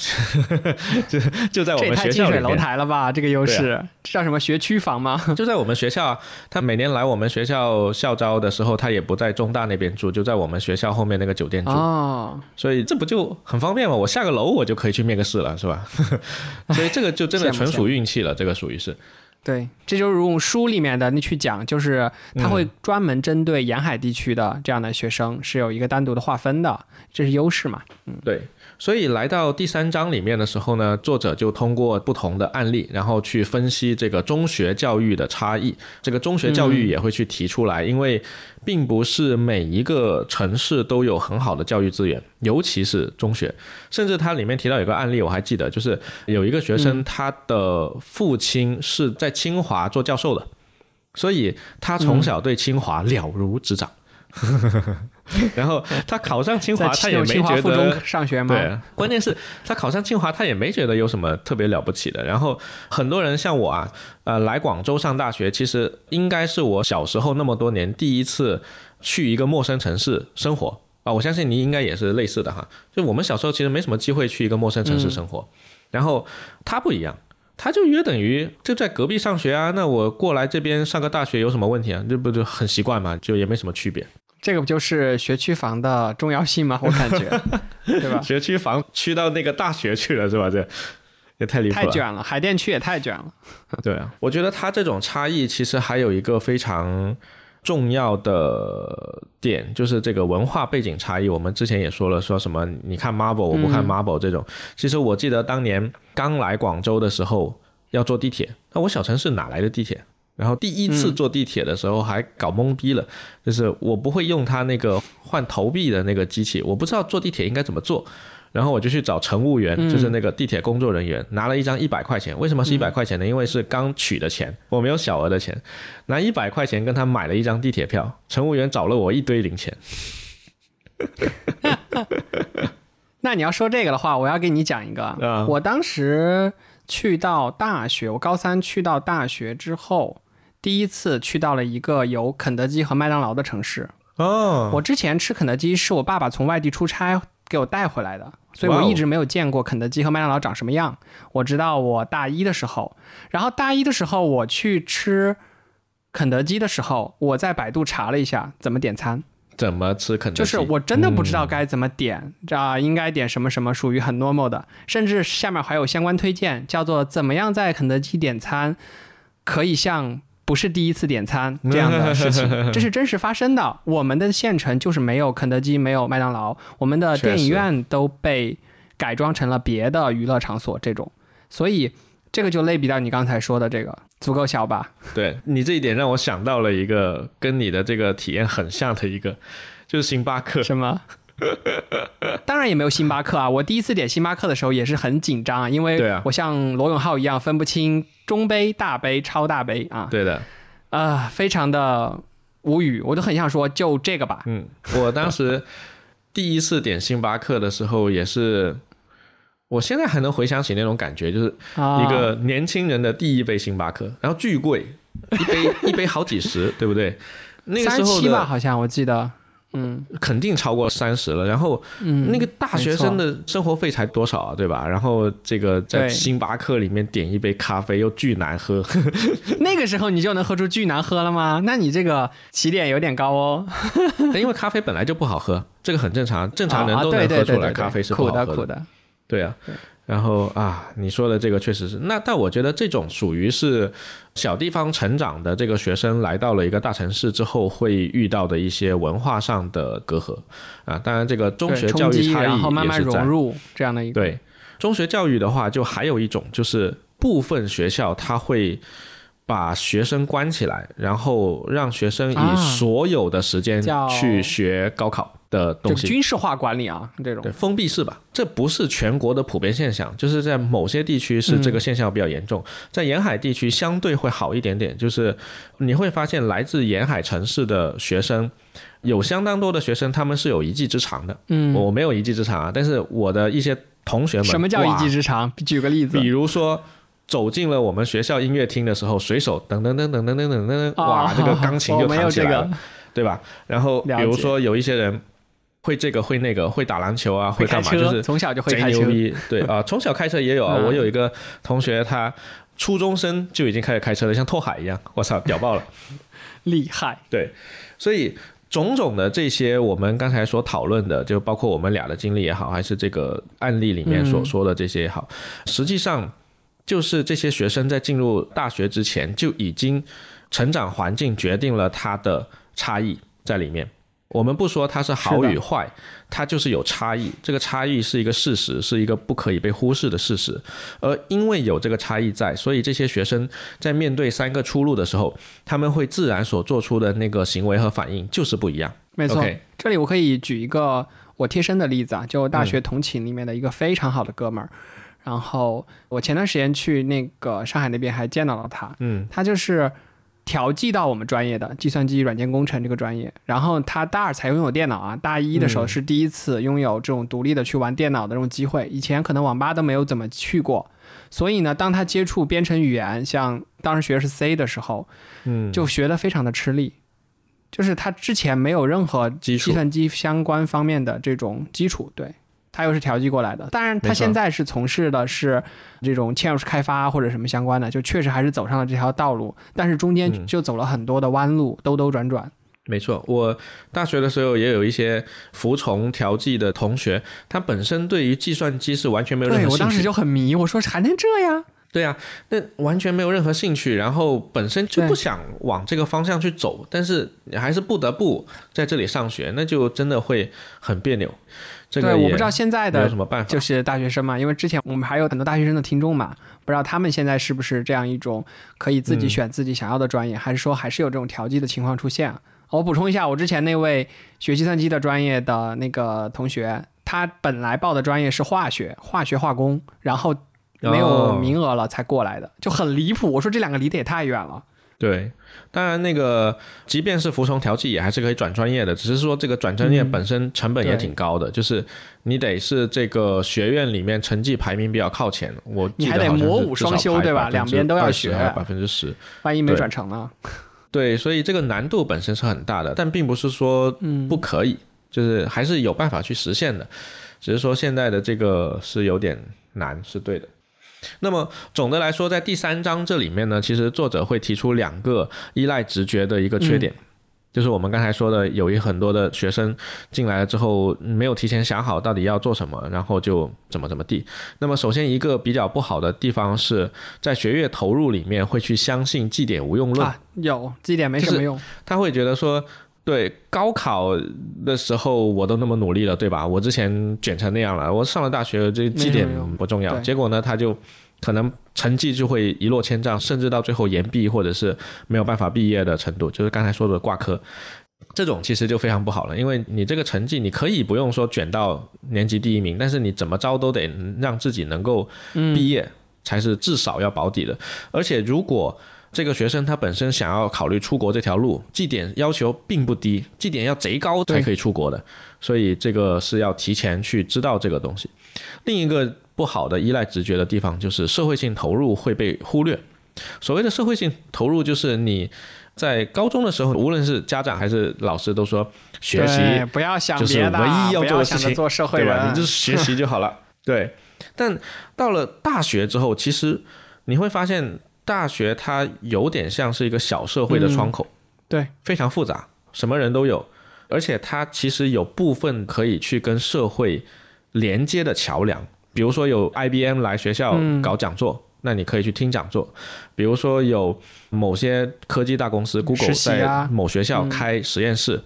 就就在我们学校里面。楼台了吧？这个优势叫什么学区房吗？就在我们学校，他每年来我们学校校招的时候，他也不在中大那边住，就在我们学校后面那个酒店住。哦，所以这不就很方便吗？我下个楼。我就可以去面个试了，是吧？所以这个就真的纯属运气了，这个属于是。对，这就是用书里面的你去讲，就是他会专门针对沿海地区的这样的学生是有一个单独的划分的，这是优势嘛？嗯，对。所以来到第三章里面的时候呢，作者就通过不同的案例，然后去分析这个中学教育的差异。这个中学教育也会去提出来，因为并不是每一个城市都有很好的教育资源，尤其是中学。甚至它里面提到有个案例，我还记得，就是有一个学生，他的父亲是在清华做教授的，所以他从小对清华了如指掌。然后他考上清华，他也没觉得上学吗？对，关键是他考上清华，他也没觉得有什么特别了不起的。然后很多人像我啊，呃，来广州上大学，其实应该是我小时候那么多年第一次去一个陌生城市生活啊。我相信你应该也是类似的哈。就我们小时候其实没什么机会去一个陌生城市生活，然后他不一样，他就约等于就在隔壁上学啊。那我过来这边上个大学有什么问题啊？这不就很习惯嘛？就也没什么区别。这个不就是学区房的重要性吗？我感觉，对吧？学区房去到那个大学去了，是吧？这也太离谱了，太卷了。海淀区也太卷了。对啊，我觉得它这种差异其实还有一个非常重要的点，就是这个文化背景差异。我们之前也说了，说什么你看 Marvel，我不看 Marvel 这种。其实我记得当年刚来广州的时候要坐地铁，那我小城市哪来的地铁？然后第一次坐地铁的时候还搞懵逼了，就是我不会用他那个换投币的那个机器，我不知道坐地铁应该怎么做，然后我就去找乘务员，就是那个地铁工作人员，拿了一张一百块钱。为什么是一百块钱呢？因为是刚取的钱，我没有小额的钱，拿一百块钱跟他买了一张地铁票。乘务员找了我一堆零钱。那你要说这个的话，我要给你讲一个，我当时去到大学，我高三去到大学之后。第一次去到了一个有肯德基和麦当劳的城市哦。我之前吃肯德基是我爸爸从外地出差给我带回来的，所以我一直没有见过肯德基和麦当劳长什么样。我直到我大一的时候，然后大一的时候我去吃肯德基的时候，我在百度查了一下怎么点餐。怎么吃肯德基，就是我真的不知道该怎么点，这、应该点什么什么，属于很 normal 的，甚至下面还有相关推荐，叫做怎么样在肯德基点餐可以像不是第一次点餐这样的事情，这是真实发生的。我们的县城就是没有肯德基，没有麦当劳，我们的电影院都被改装成了别的娱乐场所，这种，所以这个就类比到你刚才说的这个，足够小吧？对你这一点让我想到了一个跟你的这个体验很像的一个，就是星巴克。什么？当然也没有星巴克啊！我第一次点星巴克的时候也是很紧张啊，因为我像罗永浩一样分不清中杯、大杯、超大杯啊。对的，啊，非常的无语，我都很想说就这个吧。嗯，我当时第一次点星巴克的时候也是，我现在还能回想起那种感觉，就是一个年轻人的第一杯星巴克，然后巨贵，一杯一杯好几十，对不对？那个时候吧好像我记得。嗯，肯定超过三十了。然后，嗯，那个大学生的生活费才多少啊，对吧？然后这个在星巴克里面点一杯咖啡又巨难喝，那个时候你就能喝出巨难喝了吗？那你这个起点有点高哦。因为咖啡本来就不好喝，这个很正常，正常人都能喝出来咖啡是苦的，苦的。对啊。然后啊，你说的这个确实是那，但我觉得这种属于是小地方成长的这个学生来到了一个大城市之后会遇到的一些文化上的隔阂啊。当然，这个中学教育差异然后慢慢融入这样的一个对中学教育的话，就还有一种就是部分学校他会把学生关起来，然后让学生以所有的时间去学高考。的东西，军事化管理啊，这种对封闭式吧，这不是全国的普遍现象，就是在某些地区是这个现象比较严重，在沿海地区相对会好一点点，就是你会发现来自沿海城市的学生有相当多的学生，他们是有一技之长的。嗯，我没有一技之长啊，但是我的一些同学们，什么叫一技之长？举个例子，比如说走进了我们学校音乐厅的时候，随手噔噔噔噔噔噔噔噔，哇，这个钢琴就弹起来了，对吧？然后比如说有一些人。会这个会那个会打篮球啊，会干嘛？就是从小就会开车。对啊，从小开车也有啊。我有一个同学，他初中生就已经开始开车了，像拓海一样。我操，屌爆了，厉害。对，所以种种的这些，我们刚才所讨论的，就包括我们俩的经历也好，还是这个案例里面所说的这些也好，实际上就是这些学生在进入大学之前就已经成长环境决定了他的差异在里面。我们不说它是好与坏，它就是有差异。这个差异是一个事实，是一个不可以被忽视的事实。而因为有这个差异在，所以这些学生在面对三个出路的时候，他们会自然所做出的那个行为和反应就是不一样。没错，这里我可以举一个我贴身的例子啊，就大学同寝里面的一个非常好的哥们儿。然后我前段时间去那个上海那边还见到了他，嗯，他就是。调剂到我们专业的计算机软件工程这个专业，然后他大二才拥有电脑啊，大一的时候是第一次拥有这种独立的去玩电脑的这种机会，以前可能网吧都没有怎么去过，所以呢，当他接触编程语言，像当时学的是 C 的时候，嗯，就学的非常的吃力，就是他之前没有任何计算机相关方面的这种基础，对。他又是调剂过来的，当然他现在是从事的是这种嵌入式开发或者什么相关的，就确实还是走上了这条道路，但是中间就走了很多的弯路，兜兜转转。没错，我大学的时候也有一些服从调剂的同学，他本身对于计算机是完全没有任何兴趣。我当时就很迷，我说还能这样？对呀，那完全没有任何兴趣，然后本身就不想往这个方向去走，但是你还是不得不在这里上学，那就真的会很别扭。对，我不知道现在的就是大学生嘛，因为之前我们还有很多大学生的听众嘛，不知道他们现在是不是这样一种可以自己选自己想要的专业，还是说还是有这种调剂的情况出现？我补充一下，我之前那位学计算机的专业的那个同学，他本来报的专业是化学，化学化工，然后没有名额了才过来的，就很离谱。我说这两个离得也太远了。对，当然那个即便是服从调剂，也还是可以转专业的，只是说这个转专业本身成本也挺高的，就是你得是这个学院里面成绩排名比较靠前，我你还得模五双修对吧？两边都要学，百分之十，万一没转成呢？对，所以这个难度本身是很大的，但并不是说不可以，就是还是有办法去实现的，只是说现在的这个是有点难，是对的。那么总的来说，在第三章这里面呢，其实作者会提出两个依赖直觉的一个缺点。就是我们刚才说的，有一很多的学生进来了之后，没有提前想好到底要做什么，然后就怎么怎么地。那么，首先一个比较不好的地方是在学业投入里面会去相信绩点无用论。啊，有绩点没什么用，他会觉得说，对高考的时候我都那么努力了，对吧？我之前卷成那样了，我上了大学这绩点不重要。结果呢，他就。可能成绩就会一落千丈，甚至到最后延毕或者是没有办法毕业的程度，就是刚才说的挂科，这种其实就非常不好了。因为你这个成绩，你可以不用说卷到年级第一名，但是你怎么着都得让自己能够毕业，才是至少要保底的。而且如果这个学生他本身想要考虑出国这条路，绩点要求并不低，绩点要贼高才可以出国的，所以这个是要提前去知道这个东西。另一个。不好的依赖直觉的地方就是社会性投入会被忽略。所谓的社会性投入，就是你在高中的时候，无论是家长还是老师都说学习不要想就是唯一要做的事情，做社会对吧？你就是学习就好了。对。但到了大学之后，其实你会发现，大学它有点像是一个小社会的窗口，对，非常复杂，什么人都有，而且它其实有部分可以去跟社会连接的桥梁。比如说有 IBM 来学校搞讲座，那你可以去听讲座；比如说有某些科技大公司 Google 在某学校开实验室，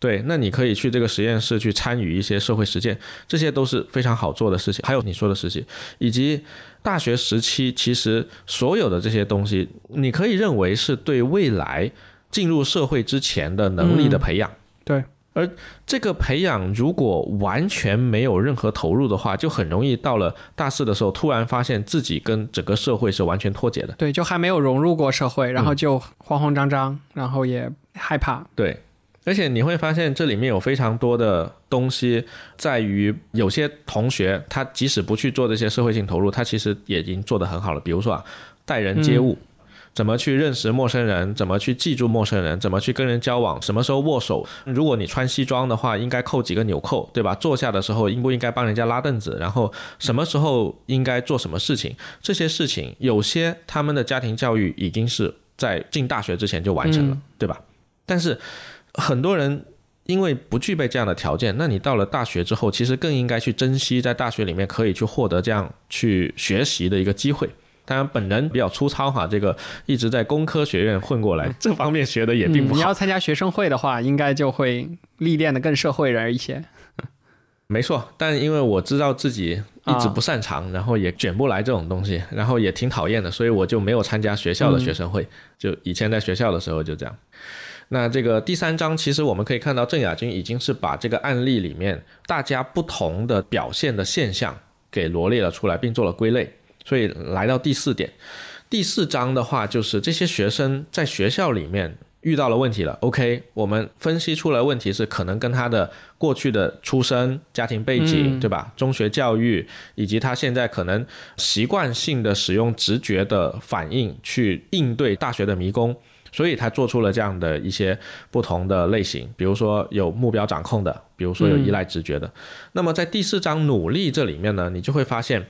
对，那你可以去这个实验室去参与一些社会实践，这些都是非常好做的事情。还有你说的实习，以及大学时期，其实所有的这些东西，你可以认为是对未来进入社会之前的能力的培养。对。而这个培养如果完全没有任何投入的话，就很容易到了大四的时候，突然发现自己跟整个社会是完全脱节的。对，就还没有融入过社会，然后就慌慌张张，然后也害怕。对，而且你会发现这里面有非常多的东西，在于有些同学他即使不去做这些社会性投入，他其实也已经做得很好了。比如说啊，待人接物。怎么去认识陌生人？怎么去记住陌生人？怎么去跟人交往？什么时候握手？如果你穿西装的话，应该扣几个纽扣，对吧？坐下的时候应不应该帮人家拉凳子？然后什么时候应该做什么事情？这些事情有些他们的家庭教育已经是在进大学之前就完成了，对吧？但是很多人因为不具备这样的条件，那你到了大学之后，其实更应该去珍惜在大学里面可以去获得这样去学习的一个机会。当然，本人比较粗糙哈，这个一直在工科学院混过来，这方面学的也并不好。你要参加学生会的话，应该就会历练的更社会人一些。没错，但因为我知道自己一直不擅长，然后也卷不来这种东西，然后也挺讨厌的，所以我就没有参加学校的学生会。就以前在学校的时候就这样。那这个第三章，其实我们可以看到，郑亚军已经是把这个案例里面大家不同的表现的现象给罗列了出来，并做了归类。所以来到第四点，第四章的话就是这些学生在学校里面遇到了问题了。OK，我们分析出来问题是可能跟他的过去的出身、家庭背景，对吧？中学教育以及他现在可能习惯性的使用直觉的反应去应对大学的迷宫，所以他做出了这样的一些不同的类型，比如说有目标掌控的，比如说有依赖直觉的。那么在第四章努力这里面呢，你就会发现。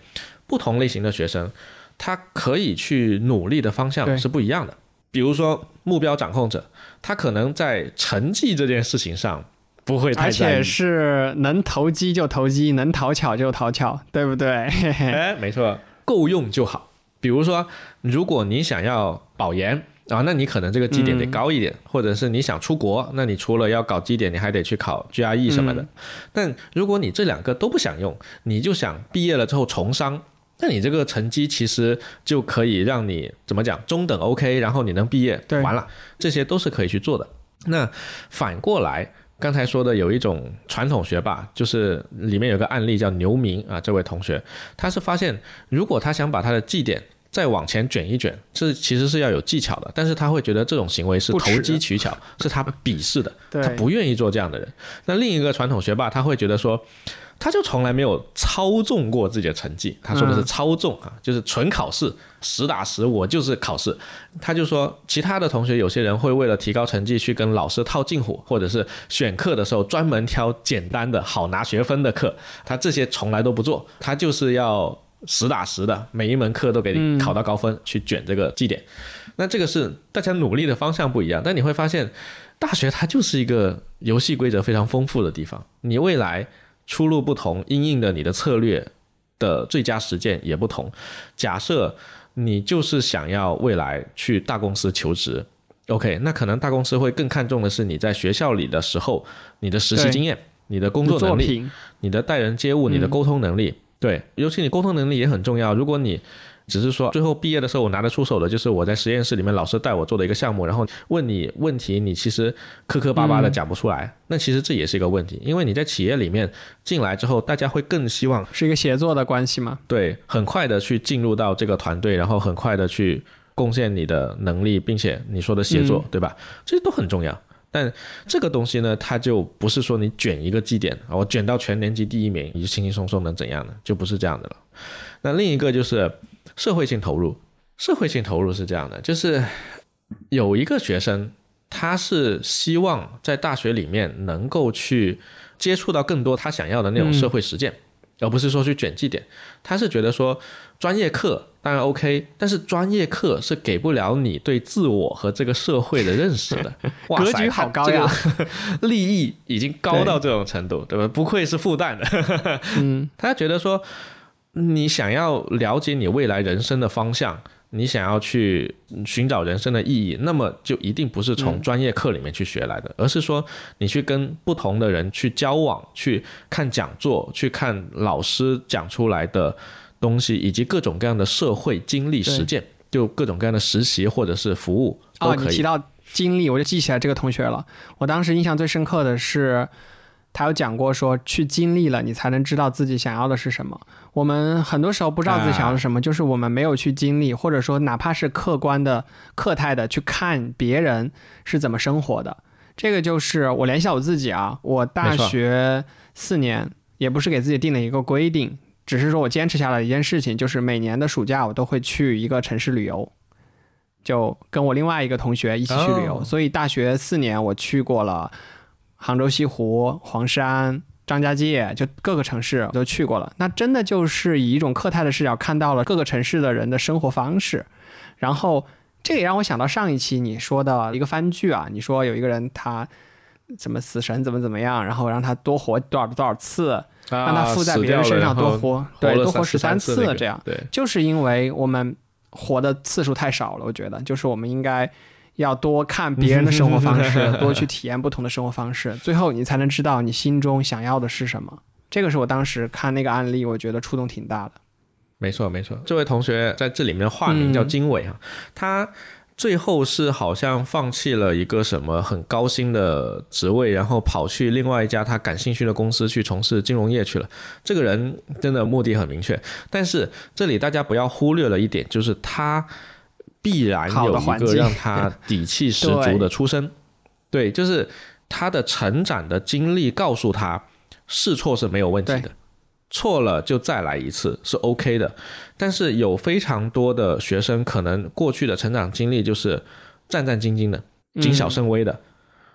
不同类型的学生，他可以去努力的方向是不一样的。比如说目标掌控者，他可能在成绩这件事情上不会太而且是能投机就投机，能讨巧就讨巧，对不对？哎，没错，够用就好。比如说，如果你想要保研啊，那你可能这个绩点得高一点；或者是你想出国，那你除了要搞绩点，你还得去考 GRE 什么的。但如果你这两个都不想用，你就想毕业了之后从商。那你这个成绩其实就可以让你怎么讲中等 OK，然后你能毕业，完了，这些都是可以去做的。那反过来，刚才说的有一种传统学霸，就是里面有个案例叫牛明啊，这位同学，他是发现如果他想把他的绩点再往前卷一卷，这其实是要有技巧的，但是他会觉得这种行为是投机取巧，是他鄙视的，他不愿意做这样的人。那另一个传统学霸，他会觉得说。他就从来没有操纵过自己的成绩，他说的是操纵啊，就是纯考试，实打实我就是考试。他就说，其他的同学有些人会为了提高成绩去跟老师套近乎，或者是选课的时候专门挑简单的好拿学分的课，他这些从来都不做，他就是要实打实的，每一门课都给你考到高分，去卷这个绩点。那这个是大家努力的方向不一样，但你会发现，大学它就是一个游戏规则非常丰富的地方。你未来出路不同，因应的你的策略的最佳实践也不同。假设你就是想要未来去大公司求职，OK，那可能大公司会更看重的是你在学校里的时候你的实习经验、你的工作能力、你的待人接物、你的沟通能力。对，尤其你沟通能力也很重要。如果你只是说最后毕业的时候我拿得出手的，就是我在实验室里面老师带我做的一个项目，然后问你问题，你其实磕磕巴巴的讲不出来，那其实这也是一个问题。因为你在企业里面进来之后，大家会更希望是一个协作的关系嘛？对，很快的去进入到这个团队，然后很快的去贡献你的能力，并且你说的协作，对吧？这些都很重要。但这个东西呢，它就不是说你卷一个绩点啊，我卷到全年级第一名，你就轻轻松松能怎样呢？就不是这样的了。那另一个就是社会性投入，社会性投入是这样的，就是有一个学生，他是希望在大学里面能够去接触到更多他想要的那种社会实践。而不是说去卷绩点，他是觉得说专业课当然 OK，但是专业课是给不了你对自我和这个社会的认识的。格局好高呀，利益已经高到这种程度，对吧？不愧是复旦的。嗯，他觉得说你想要了解你未来人生的方向。你想要去寻找人生的意义，那么就一定不是从专业课里面去学来的，而是说你去跟不同的人去交往，去看讲座，去看老师讲出来的东西，以及各种各样的社会经历实践，就各种各样的实习或者是服务都可以。你提到经历，我就记起来这个同学了。我当时印象最深刻的是。他有讲过，说去经历了，你才能知道自己想要的是什么。我们很多时候不知道自己想要的什么，就是我们没有去经历，或者说哪怕是客观的、客态的去看别人是怎么生活的。这个就是我联系到我自己啊，我大学四年也不是给自己定了一个规定，只是说我坚持下来一件事情，就是每年的暑假我都会去一个城市旅游，就跟我另外一个同学一起去旅游。所以大学四年我去过了。杭州西湖、黄山、张家界，就各个城市都去过了。那真的就是以一种客态的视角看到了各个城市的人的生活方式。然后，这也让我想到上一期你说的一个番剧啊，你说有一个人他怎么死神怎么怎么样，然后让他多活多少多少次，让他附在别人身上多活，对，多活十三次这样。对，就是因为我们活的次数太少了，我觉得，就是我们应该。要多看别人的生活方式，多去体验不同的生活方式，最后你才能知道你心中想要的是什么。这个是我当时看那个案例，我觉得触动挺大的。没错，没错。这位同学在这里面化名叫经纬啊，他最后是好像放弃了一个什么很高薪的职位，然后跑去另外一家他感兴趣的公司去从事金融业去了。这个人真的目的很明确，但是这里大家不要忽略了一点，就是他。必然有一个让他底气十足的出身，对，就是他的成长的经历告诉他，试错是没有问题的，错了就再来一次是 OK 的。但是有非常多的学生可能过去的成长经历就是战战兢兢的、谨小慎微的，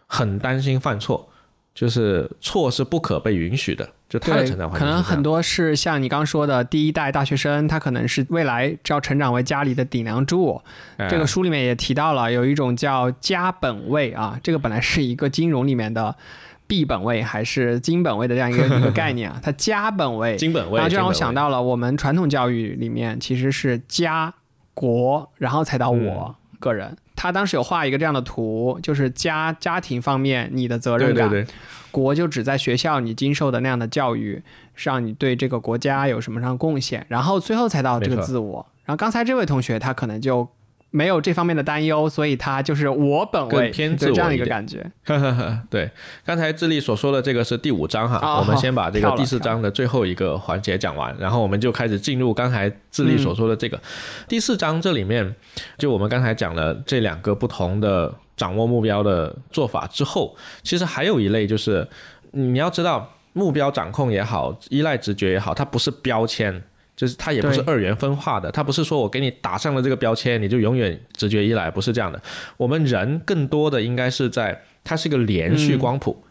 很担心犯错。就是错是不可被允许的，就他的成长环境可能很多是像你刚说的第一代大学生，他可能是未来要成长为家里的顶梁柱。这个书里面也提到了有一种叫家本位啊，这个本来是一个金融里面的 B 本位还是金本位的这样一个一个概念啊，它家本位，金本位，然后就让我想到了我们传统教育里面其实是家国，然后才到我个人。他当时有画一个这样的图，就是家家庭方面你的责任感，国就只在学校你经受的那样的教育，让你对这个国家有什么上贡献，然后最后才到这个自我。然后刚才这位同学他可能就。没有这方面的担忧，所以他就是我本位偏自我这样一个感觉。对，刚才智利所说的这个是第五章哈，我们先把这个第四章的最后一个环节讲完，然后我们就开始进入刚才智利所说的这个第四章。这里面就我们刚才讲了这两个不同的掌握目标的做法之后，其实还有一类就是你要知道，目标掌控也好，依赖直觉也好，它不是标签。就是它也不是二元分化的，它不是说我给你打上了这个标签，你就永远直觉依赖，不是这样的。我们人更多的应该是在，它是一个连续光谱，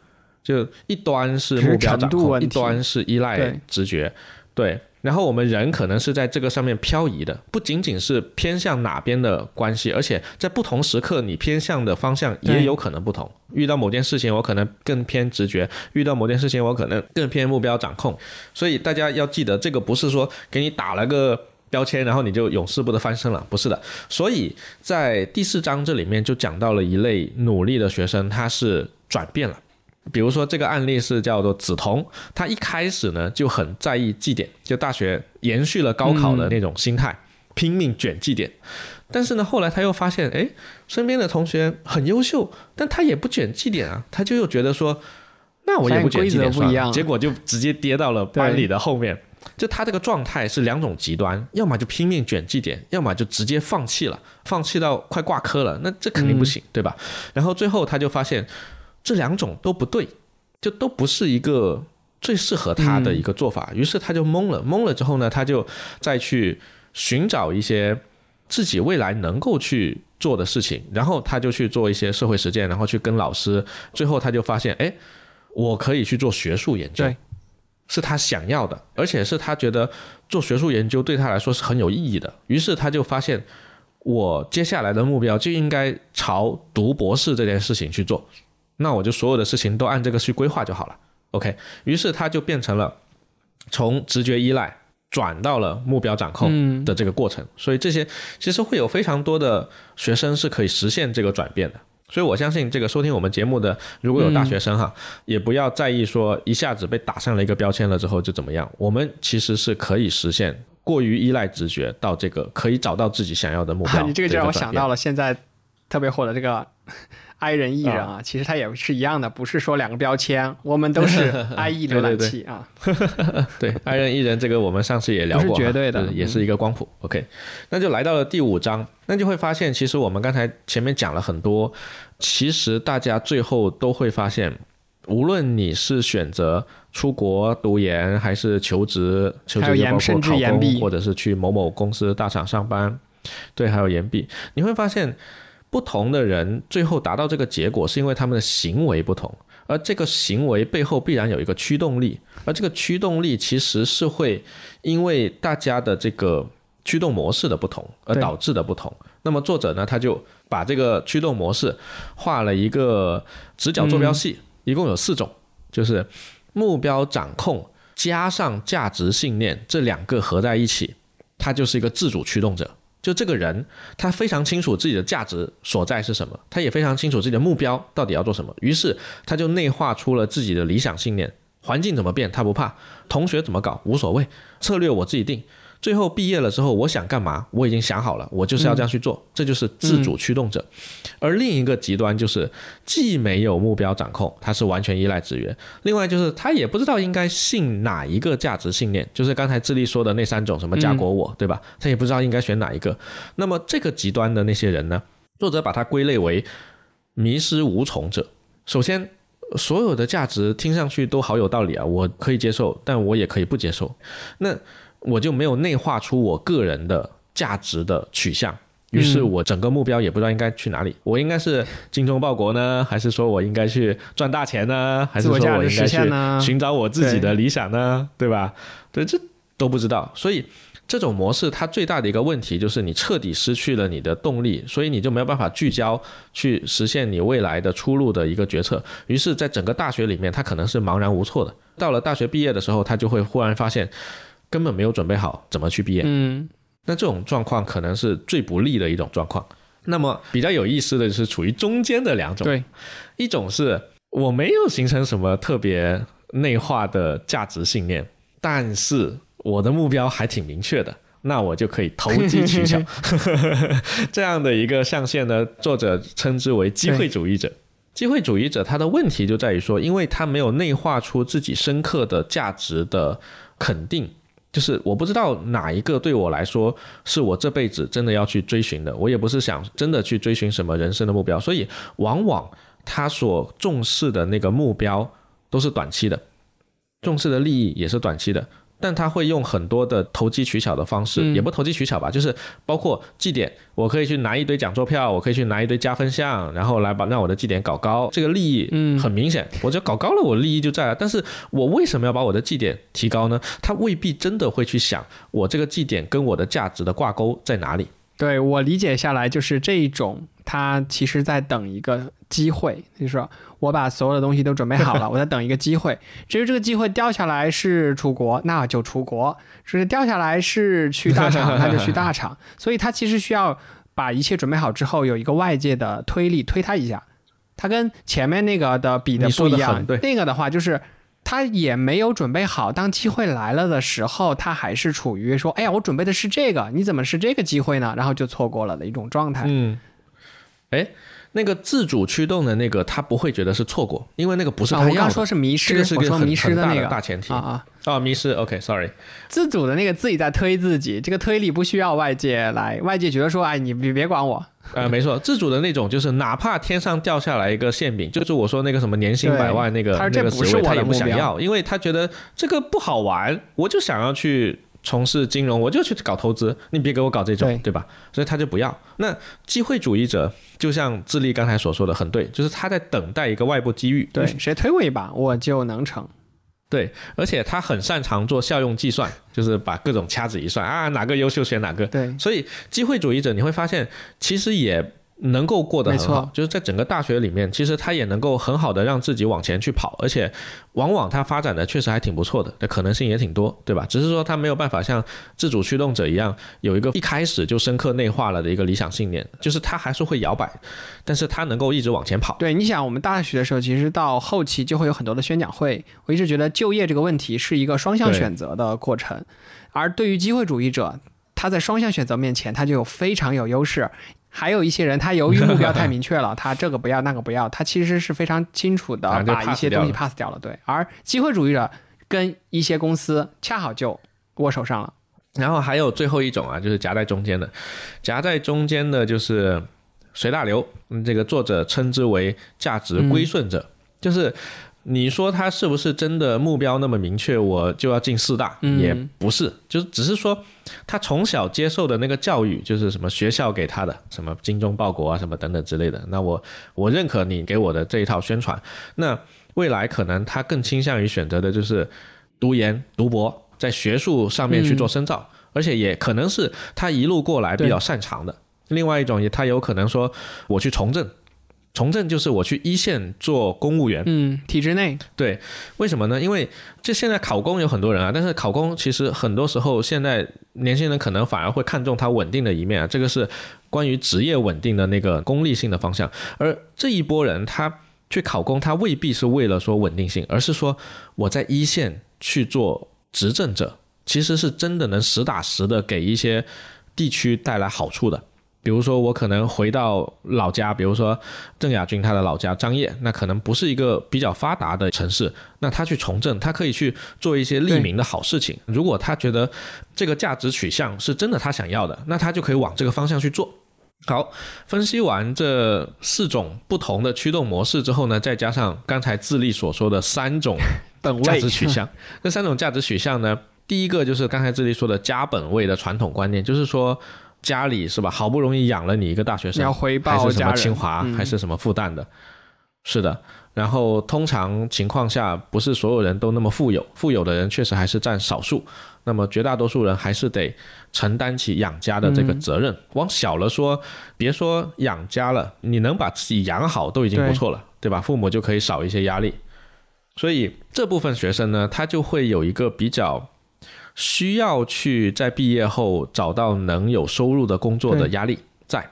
就一端是目标掌控，一端是依赖直觉。对，然后我们人可能是在这个上面漂移的，不仅仅是偏向哪边的关系，而且在不同时刻你偏向的方向也有可能不同。遇到某件事情，我可能更偏直觉；遇到某件事情，我可能更偏目标掌控。所以大家要记得，这个不是说给你打了个标签，然后你就永世不得翻身了，不是的。所以在第四章这里面就讲到了一类努力的学生，他是转变了。比如说这个案例是叫做梓潼，他一开始呢就很在意绩点，就大学延续了高考的那种心态，拼命卷绩点。但是呢，后来他又发现，哎，身边的同学很优秀，但他也不卷绩点啊，他就又觉得说，那我也不卷绩点算了，结果就直接跌到了班里的后面。就他这个状态是两种极端，要么就拼命卷绩点，要么就直接放弃了，放弃到快挂科了，那这肯定不行，对吧？然后最后他就发现。这两种都不对，就都不是一个最适合他的一个做法，于是他就懵了。懵了之后呢，他就再去寻找一些自己未来能够去做的事情，然后他就去做一些社会实践，然后去跟老师。最后他就发现，哎，我可以去做学术研究，是他想要的，而且是他觉得做学术研究对他来说是很有意义的。于是他就发现，我接下来的目标就应该朝读博士这件事情去做。那我就所有的事情都按这个去规划就好了，OK。于是它就变成了从直觉依赖转到了目标掌控的这个过程。所以这些其实会有非常多的学生是可以实现这个转变的。所以我相信这个收听我们节目的如果有大学生哈，也不要在意说一下子被打上了一个标签了之后就怎么样。我们其实是可以实现过于依赖直觉到这个可以找到自己想要的目标。你这个就让我想到了现在特别火的这个。I 人艺人啊，其实它也是一样的，不是说两个标签，我们都是 I E 浏览器啊。对，I 人艺人这个我们上次也聊过，是绝对的，也是一个光谱。OK，那就来到了第五章，那就会发现，其实我们刚才前面讲了很多，其实大家最后都会发现，无论你是选择出国读研，还是求职，求职包括考公，或者是去某某公司大厂上班，对，还有研毕，你会发现。不同的人最后达到这个结果，是因为他们的行为不同，而这个行为背后必然有一个驱动力，而这个驱动力其实是会因为大家的这个驱动模式的不同而导致的不同。那么作者呢，他就把这个驱动模式画了一个直角坐标系，一共有四种，就是目标掌控加上价值信念这两个合在一起，它就是一个自主驱动者。就这个人，他非常清楚自己的价值所在是什么，他也非常清楚自己的目标到底要做什么，于是他就内化出了自己的理想信念。环境怎么变，他不怕；同学怎么搞，无所谓。策略我自己定。最后毕业了之后，我想干嘛？我已经想好了，我就是要这样去做，这就是自主驱动者。而另一个极端就是既没有目标掌控，他是完全依赖资源；另外就是他也不知道应该信哪一个价值信念，就是刚才智利说的那三种，什么家国我，对吧？他也不知道应该选哪一个。那么这个极端的那些人呢？作者把它归类为迷失无从者。首先，所有的价值听上去都好有道理啊，我可以接受，但我也可以不接受。那我就没有内化出我个人的价值的取向，于是我整个目标也不知道应该去哪里。我应该是精忠报国呢，还是说我应该去赚大钱呢，还是说我应该去寻找我自己的理想呢？对吧？对，这都不知道。所以这种模式它最大的一个问题就是你彻底失去了你的动力，所以你就没有办法聚焦去实现你未来的出路的一个决策。于是，在整个大学里面，他可能是茫然无措的。到了大学毕业的时候，他就会忽然发现。根本没有准备好怎么去毕业，嗯，那这种状况可能是最不利的一种状况。那么比较有意思的就是处于中间的两种，对，一种是我没有形成什么特别内化的价值信念，但是我的目标还挺明确的，那我就可以投机取巧。这样的一个象限呢，作者称之为机会主义者。机会主义者他的问题就在于说，因为他没有内化出自己深刻的价值的肯定。就是我不知道哪一个对我来说是我这辈子真的要去追寻的，我也不是想真的去追寻什么人生的目标，所以往往他所重视的那个目标都是短期的，重视的利益也是短期的。但他会用很多的投机取巧的方式，也不投机取巧吧，就是包括绩点，我可以去拿一堆讲座票，我可以去拿一堆加分项，然后来把让我的绩点搞高，这个利益很明显，我只要搞高了，我利益就在了。但是我为什么要把我的绩点提高呢？他未必真的会去想我这个绩点跟我的价值的挂钩在哪里。对我理解下来就是这一种，他其实在等一个机会，就是说我把所有的东西都准备好了，我在等一个机会。至于这个机会掉下来是出国，那就出国；是掉下来是去大厂，那就去大厂。所以他其实需要把一切准备好之后，有一个外界的推力推他一下。他跟前面那个的比的不一样，那个的话就是。他也没有准备好，当机会来了的时候，他还是处于说：“哎呀，我准备的是这个，你怎么是这个机会呢？”然后就错过了的一种状态。嗯，哎，那个自主驱动的那个，他不会觉得是错过，因为那个不是他要的。我刚说是迷失，这个是个迷失的那个大前提啊啊。哦，迷失，OK，Sorry，自主的那个自己在推自己，这个推力不需要外界来，外界觉得说，哎，你别别管我。呃，没错，自主的那种就是哪怕天上掉下来一个馅饼，就是我说那个什么年薪百万那个那个职位，他也不想要，因为他觉得这个不好玩，我就想要去从事金融，我就去搞投资，你别给我搞这种，对吧？所以他就不要。那机会主义者就像智利刚才所说的很对，就是他在等待一个外部机遇，对，谁推我一把，我就能成。对，而且他很擅长做效用计算，就是把各种掐指一算啊，哪个优秀选哪个。对，所以机会主义者你会发现，其实也。能够过得很好，就是在整个大学里面，其实他也能够很好的让自己往前去跑，而且往往他发展的确实还挺不错的，这可能性也挺多，对吧？只是说他没有办法像自主驱动者一样有一个一开始就深刻内化了的一个理想信念，就是他还是会摇摆，但是他能够一直往前跑。对，你想我们大学的时候，其实到后期就会有很多的宣讲会，我一直觉得就业这个问题是一个双向选择的过程，而对于机会主义者，他在双向选择面前，他就有非常有优势。还有一些人，他由于目标太明确了，他这个不要那个不要，他其实是非常清楚的把一些东西 pass 掉了。对，而机会主义者跟一些公司恰好就握手上了。然后还有最后一种啊，就是夹在中间的，夹在中间的就是随大流。嗯，这个作者称之为价值归顺者，就是。你说他是不是真的目标那么明确？我就要进四大，也不是，就是只是说他从小接受的那个教育，就是什么学校给他的，什么精忠报国啊，什么等等之类的。那我我认可你给我的这一套宣传。那未来可能他更倾向于选择的就是读研、读博，在学术上面去做深造，而且也可能是他一路过来比较擅长的。另外一种，也他有可能说我去从政。从政就是我去一线做公务员，嗯，体制内，对，为什么呢？因为这现在考公有很多人啊，但是考公其实很多时候现在年轻人可能反而会看重它稳定的一面啊，这个是关于职业稳定的那个功利性的方向。而这一波人他去考公，他未必是为了说稳定性，而是说我在一线去做执政者，其实是真的能实打实的给一些地区带来好处的。比如说，我可能回到老家，比如说郑亚军他的老家张掖，那可能不是一个比较发达的城市，那他去从政，他可以去做一些利民的好事情。如果他觉得这个价值取向是真的他想要的，那他就可以往这个方向去做。好，分析完这四种不同的驱动模式之后呢，再加上刚才自立所说的三种价值取向，这三种价值取向呢，第一个就是刚才自立说的家本位的传统观念，就是说。家里是吧？好不容易养了你一个大学生，要回报还是什么清华，还是什么复旦的？是的。然后通常情况下，不是所有人都那么富有，富有的人确实还是占少数。那么绝大多数人还是得承担起养家的这个责任。往小了说，别说养家了，你能把自己养好都已经不错了，对吧？父母就可以少一些压力。所以这部分学生呢，他就会有一个比较。需要去在毕业后找到能有收入的工作的压力在。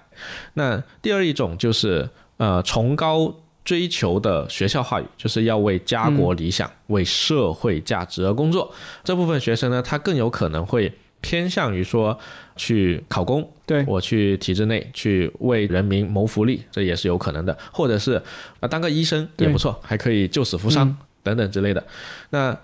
那第二一种就是呃崇高追求的学校话语，就是要为家国理想、为社会价值而工作。这部分学生呢，他更有可能会偏向于说去考公，对我去体制内去为人民谋福利，这也是有可能的。或者是啊当个医生也不错，还可以救死扶伤等等之类的。那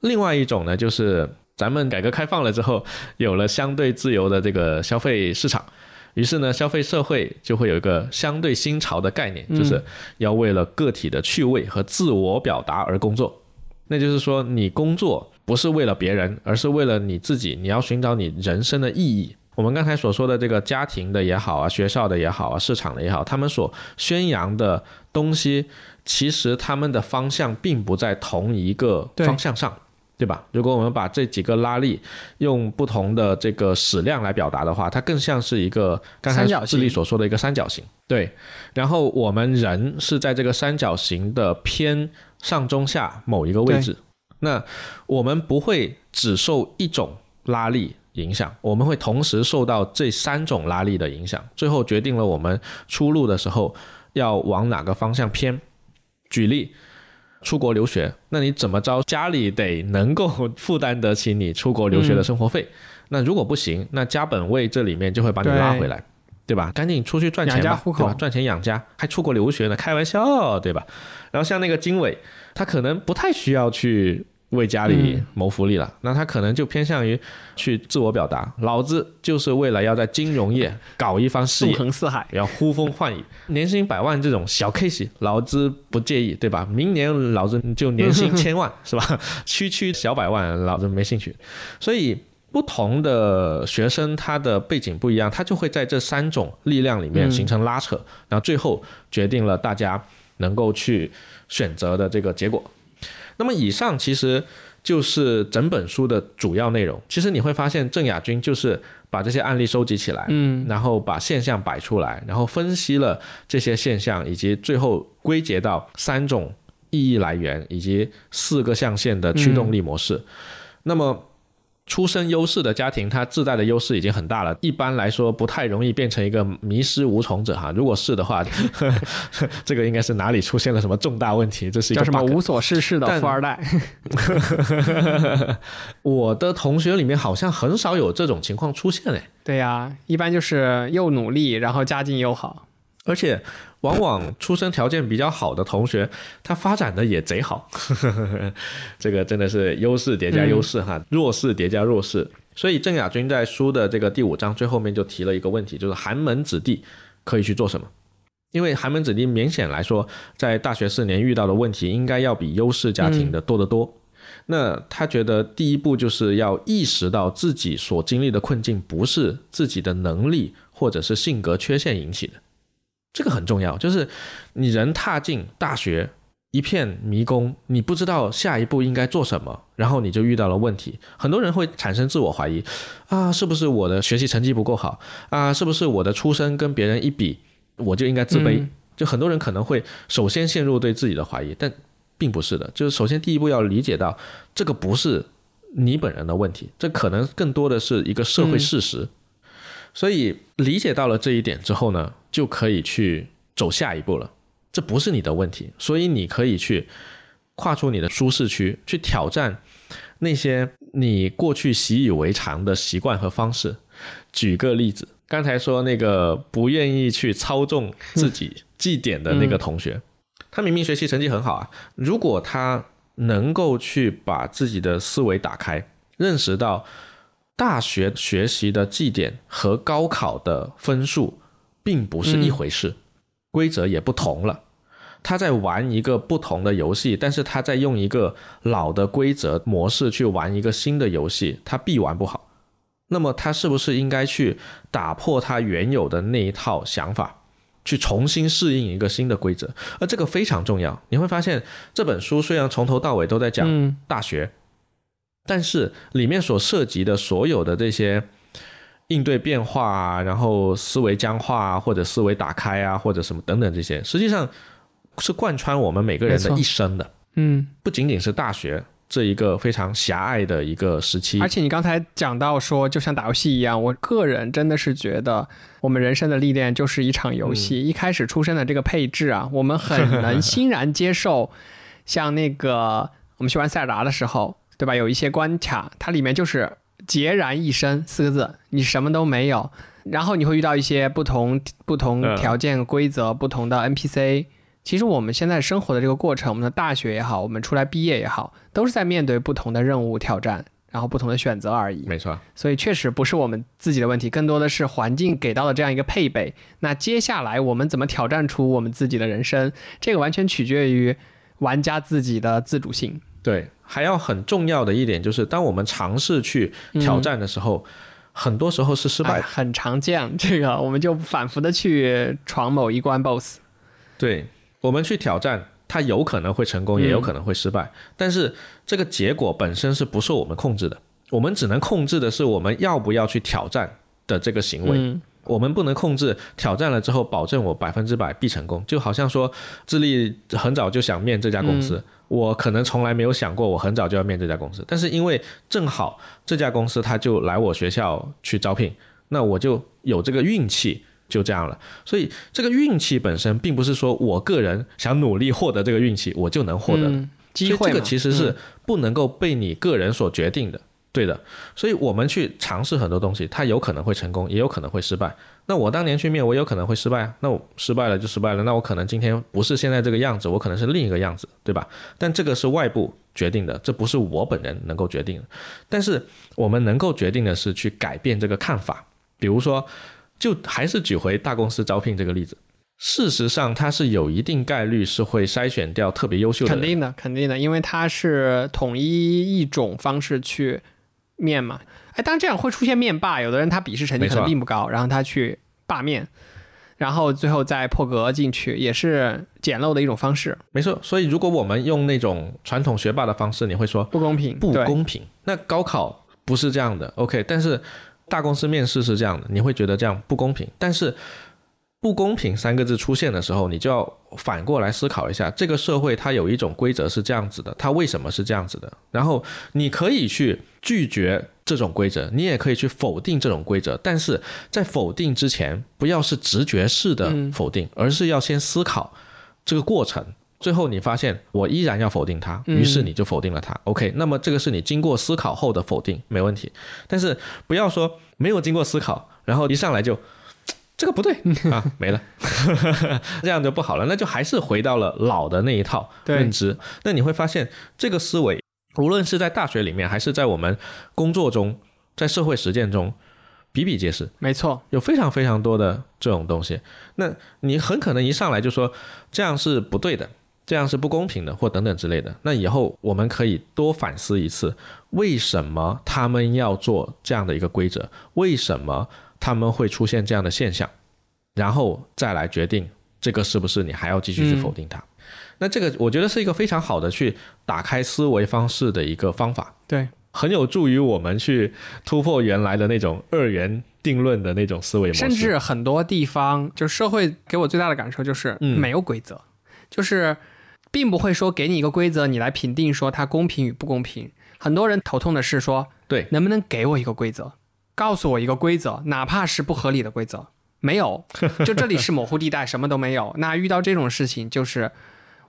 另外一种呢，就是。咱们改革开放了之后，有了相对自由的这个消费市场，于是呢，消费社会就会有一个相对新潮的概念，就是要为了个体的趣味和自我表达而工作。那就是说，你工作不是为了别人，而是为了你自己，你要寻找你人生的意义。我们刚才所说的这个家庭的也好啊，学校的也好啊，市场的也好，他们所宣扬的东西，其实他们的方向并不在同一个方向上，对吧？如果我们把这几个拉力用不同的这个矢量来表达的话，它更像是一个刚才智力所说的一个三角形。对，然后我们人是在这个三角形的偏上中下某一个位置，那我们不会只受一种拉力。影响我们会同时受到这三种拉力的影响，最后决定了我们出路的时候要往哪个方向偏。举例，出国留学，那你怎么着？家里得能够负担得起你出国留学的生活费。那如果不行，那家本位这里面就会把你拉回来，对吧？赶紧出去赚钱吧，对吧？赚钱养家，还出国留学呢？开玩笑，对吧？然后像那个经纬，他可能不太需要去。为家里谋福利了，那他可能就偏向于去自我表达。老子就是为了要在金融业搞一番事业，纵横四海，要呼风唤雨，年薪百万这种小 case，老子不介意，对吧？明年老子就年薪千万，是吧？区区小百万，老子没兴趣。所以不同的学生，他的背景不一样，他就会在这三种力量里面形成拉扯，然后最后决定了大家能够去选择的这个结果。那么以上其实就是整本书的主要内容。其实你会发现，郑亚军就是把这些案例收集起来，嗯，然后把现象摆出来，然后分析了这些现象，以及最后归结到三种意义来源以及四个象限的驱动力模式。那么。出身优势的家庭，他自带的优势已经很大了。一般来说，不太容易变成一个迷失无从者哈。如果是的话，这个应该是哪里出现了什么重大问题？这是一个什么无所事事的富二代？我的同学里面好像很少有这种情况出现嘞。对呀，一般就是又努力，然后家境又好，而且。往往出生条件比较好的同学，他发展的也贼好，这个真的是优势叠加优势哈，弱势叠加弱势。所以郑亚军在书的这个第五章最后面就提了一个问题，就是寒门子弟可以去做什么？因为寒门子弟明显来说，在大学四年遇到的问题应该要比优势家庭的多得多。那他觉得第一步就是要意识到自己所经历的困境不是自己的能力或者是性格缺陷引起的。这个很重要，就是你人踏进大学一片迷宫，你不知道下一步应该做什么，然后你就遇到了问题。很多人会产生自我怀疑，啊，是不是我的学习成绩不够好啊？是不是我的出身跟别人一比，我就应该自卑？就很多人可能会首先陷入对自己的怀疑，但并不是的。就是首先第一步要理解到，这个不是你本人的问题，这可能更多的是一个社会事实。所以理解到了这一点之后呢，就可以去走下一步了。这不是你的问题，所以你可以去跨出你的舒适区，去挑战那些你过去习以为常的习惯和方式。举个例子，刚才说那个不愿意去操纵自己绩点的那个同学，他明明学习成绩很好啊，如果他能够去把自己的思维打开，认识到。大学学习的绩点和高考的分数并不是一回事，规则也不同了。他在玩一个不同的游戏，但是他在用一个老的规则模式去玩一个新的游戏，他必玩不好。那么他是不是应该去打破他原有的那一套想法，去重新适应一个新的规则？而这个非常重要。你会发现这本书虽然从头到尾都在讲大学。但是里面所涉及的所有的这些应对变化啊，然后思维僵化啊，或者思维打开啊，或者什么等等这些，实际上是贯穿我们每个人的一生的。嗯，不仅仅是大学这一个非常狭隘的一个时期。而且你刚才讲到说，就像打游戏一样，我个人真的是觉得，我们人生的历练就是一场游戏。一开始出生的这个配置啊，我们很能欣然接受。像那个我们去玩塞尔达的时候。对吧？有一些关卡，它里面就是孑然一身四个字，你什么都没有。然后你会遇到一些不同不同条件、规则不同的 NPC。其实我们现在生活的这个过程，我们的大学也好，我们出来毕业也好，都是在面对不同的任务挑战，然后不同的选择而已。没错。所以确实不是我们自己的问题，更多的是环境给到的这样一个配备。那接下来我们怎么挑战出我们自己的人生？这个完全取决于玩家自己的自主性。对，还要很重要的一点就是，当我们尝试去挑战的时候，很多时候是失败，很常见。这个我们就反复的去闯某一关 BOSS。对，我们去挑战，它有可能会成功，也有可能会失败。但是这个结果本身是不受我们控制的，我们只能控制的是我们要不要去挑战的这个行为。我们不能控制挑战了之后保证我百分之百必成功，就好像说智利很早就想面这家公司。我可能从来没有想过，我很早就要面这家公司，但是因为正好这家公司他就来我学校去招聘，那我就有这个运气，就这样了。所以这个运气本身并不是说我个人想努力获得这个运气，我就能获得机会。这个其实是不能够被你个人所决定的。对的，所以我们去尝试很多东西，它有可能会成功，也有可能会失败。那我当年去面，我有可能会失败啊，那我失败了就失败了。那我可能今天不是现在这个样子，我可能是另一个样子，对吧？但这个是外部决定的，这不是我本人能够决定的。但是我们能够决定的是去改变这个看法。比如说，就还是举回大公司招聘这个例子，事实上它是有一定概率是会筛选掉特别优秀的。肯定的，肯定的，因为它是统一一种方式去。面嘛，哎，当然这样会出现面霸，有的人他笔试成绩可能并不高，然后他去罢面，然后最后再破格进去，也是捡漏的一种方式。没错，所以如果我们用那种传统学霸的方式，你会说不公平，不公平。那高考不是这样的，OK，但是大公司面试是这样的，你会觉得这样不公平，但是。不公平三个字出现的时候，你就要反过来思考一下，这个社会它有一种规则是这样子的，它为什么是这样子的？然后你可以去拒绝这种规则，你也可以去否定这种规则，但是在否定之前，不要是直觉式的否定，而是要先思考这个过程。最后你发现我依然要否定它，于是你就否定了它。OK，那么这个是你经过思考后的否定，没问题。但是不要说没有经过思考，然后一上来就。这个不对啊，没了，这样就不好了。那就还是回到了老的那一套认知。那你会发现，这个思维无论是在大学里面，还是在我们工作中，在社会实践中，比比皆是。没错，有非常非常多的这种东西。那你很可能一上来就说这样是不对的，这样是不公平的，或等等之类的。那以后我们可以多反思一次，为什么他们要做这样的一个规则？为什么？他们会出现这样的现象，然后再来决定这个是不是你还要继续去否定它。那这个我觉得是一个非常好的去打开思维方式的一个方法，对，很有助于我们去突破原来的那种二元定论的那种思维模式。甚至很多地方，就社会给我最大的感受就是没有规则，就是并不会说给你一个规则，你来评定说它公平与不公平。很多人头痛的是说，对，能不能给我一个规则？告诉我一个规则，哪怕是不合理的规则，没有，就这里是模糊地带，什么都没有。那遇到这种事情，就是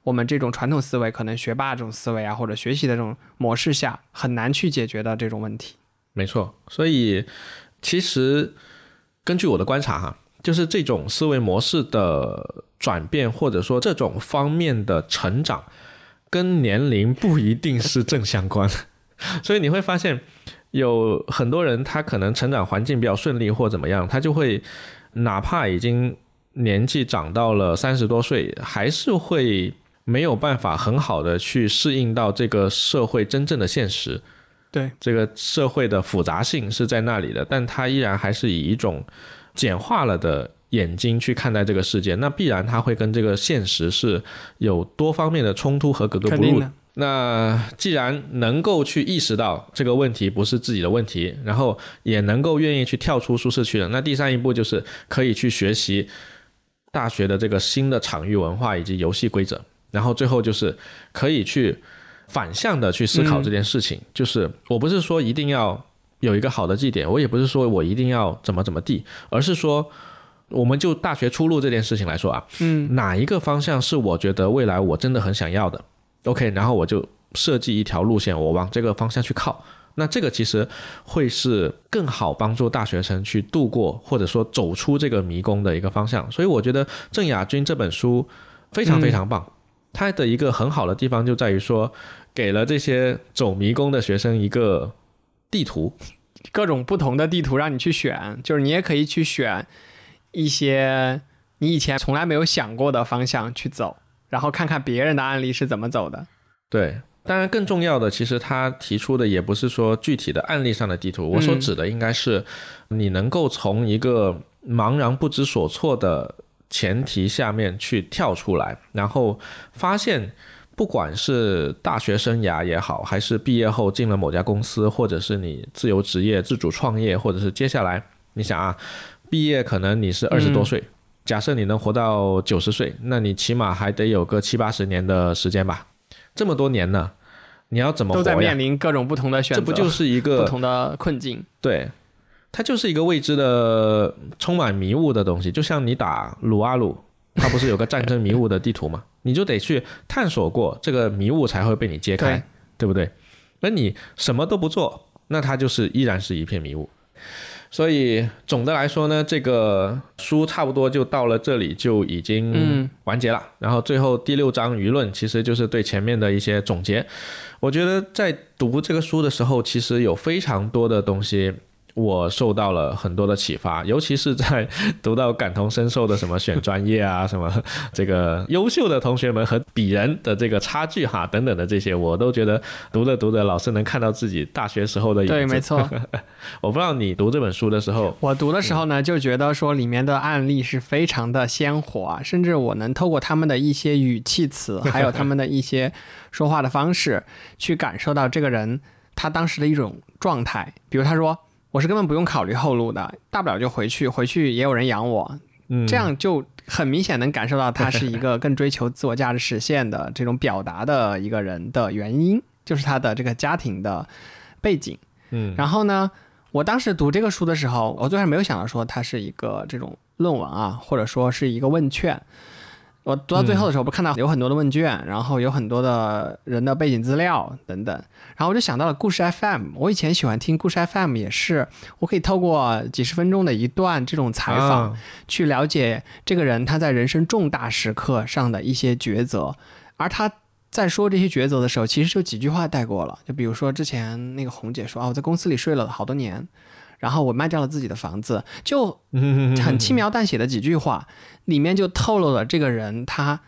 我们这种传统思维，可能学霸这种思维啊，或者学习的这种模式下，很难去解决的这种问题。没错，所以其实根据我的观察哈，就是这种思维模式的转变，或者说这种方面的成长，跟年龄不一定是正相关。所以你会发现。有很多人，他可能成长环境比较顺利或怎么样，他就会哪怕已经年纪长到了三十多岁，还是会没有办法很好的去适应到这个社会真正的现实。对，这个社会的复杂性是在那里的，但他依然还是以一种简化了的眼睛去看待这个世界，那必然他会跟这个现实是有多方面的冲突和格格不入。那既然能够去意识到这个问题不是自己的问题，然后也能够愿意去跳出舒适区的，那第三一步就是可以去学习大学的这个新的场域文化以及游戏规则，然后最后就是可以去反向的去思考这件事情。就是我不是说一定要有一个好的绩点，我也不是说我一定要怎么怎么地，而是说我们就大学出路这件事情来说啊，嗯，哪一个方向是我觉得未来我真的很想要的？OK，然后我就设计一条路线，我往这个方向去靠。那这个其实会是更好帮助大学生去度过或者说走出这个迷宫的一个方向。所以我觉得郑雅君这本书非常非常棒。它的一个很好的地方就在于说，给了这些走迷宫的学生一个地图，各种不同的地图让你去选，就是你也可以去选一些你以前从来没有想过的方向去走。然后看看别人的案例是怎么走的，对，当然，更重要的，其实他提出的也不是说具体的案例上的地图，我所指的应该是你能够从一个茫然不知所措的前提下面去跳出来，然后发现，不管是大学生涯也好，还是毕业后进了某家公司，或者是你自由职业、自主创业，或者是接下来你想啊，毕业可能你是二十多岁，假设你能活到九十岁，那你起码还得有个七八十年的时间吧。这么多年呢，你要怎么都在面临各种不同的选择，这不就是一个不同的困境？对，它就是一个未知的、充满迷雾的东西。就像你打撸啊撸，它不是有个战争迷雾的地图吗？你就得去探索过这个迷雾，才会被你揭开，对不对？那你什么都不做，那它就是依然是一片迷雾。所以总的来说呢，这个书差不多就到了这里就已经完结了。然后最后第六章舆论其实就是对前面的一些总结。我觉得在读这个书的时候，其实有非常多的东西。我受到了很多的启发，尤其是在 读到感同身受的什么选专业啊，什么这个优秀的同学们和鄙人的这个差距哈等等的这些，我都觉得读着读着老是能看到自己大学时候的影子。对，没错。我不知道你读这本书的时候，我读的时候呢，就觉得说里面的案例是非常的鲜活啊，甚至我能透过他们的一些语气词，还有他们的一些说话的方式，去感受到这个人他当时的一种状态。比如他说。我是根本不用考虑后路的，大不了就回去，回去也有人养我，这样就很明显能感受到他是一个更追求自我价值实现的这种表达的一个人的原因，就是他的这个家庭的背景。嗯，然后呢，我当时读这个书的时候，我最开始没有想到说它是一个这种论文啊，或者说是一个问卷。我读到最后的时候，不看到有很多的问卷，然后有很多的人的背景资料等等，然后我就想到了故事 FM。我以前喜欢听故事 FM，也是我可以透过几十分钟的一段这种采访，去了解这个人他在人生重大时刻上的一些抉择。而他在说这些抉择的时候，其实就几句话带过了。就比如说之前那个红姐说啊，我在公司里睡了好多年。然后我卖掉了自己的房子，就 很轻描淡写的几句话，里面就透露了这个人他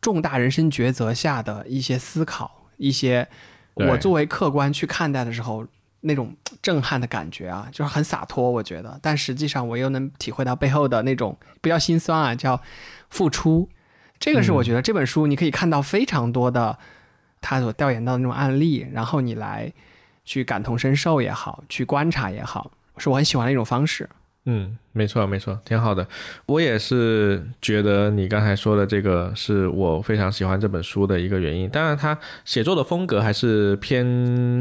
重大人生抉择下的一些思考，一些我作为客观去看待的时候那种震撼的感觉啊，就是很洒脱，我觉得。但实际上我又能体会到背后的那种不叫心酸啊，叫付出。这个是我觉得这本书你可以看到非常多的他所调研到的那种案例，然后你来去感同身受也好，去观察也好。是我很喜欢的一种方式。嗯，没错，没错，挺好的。我也是觉得你刚才说的这个是我非常喜欢这本书的一个原因。当然，他写作的风格还是偏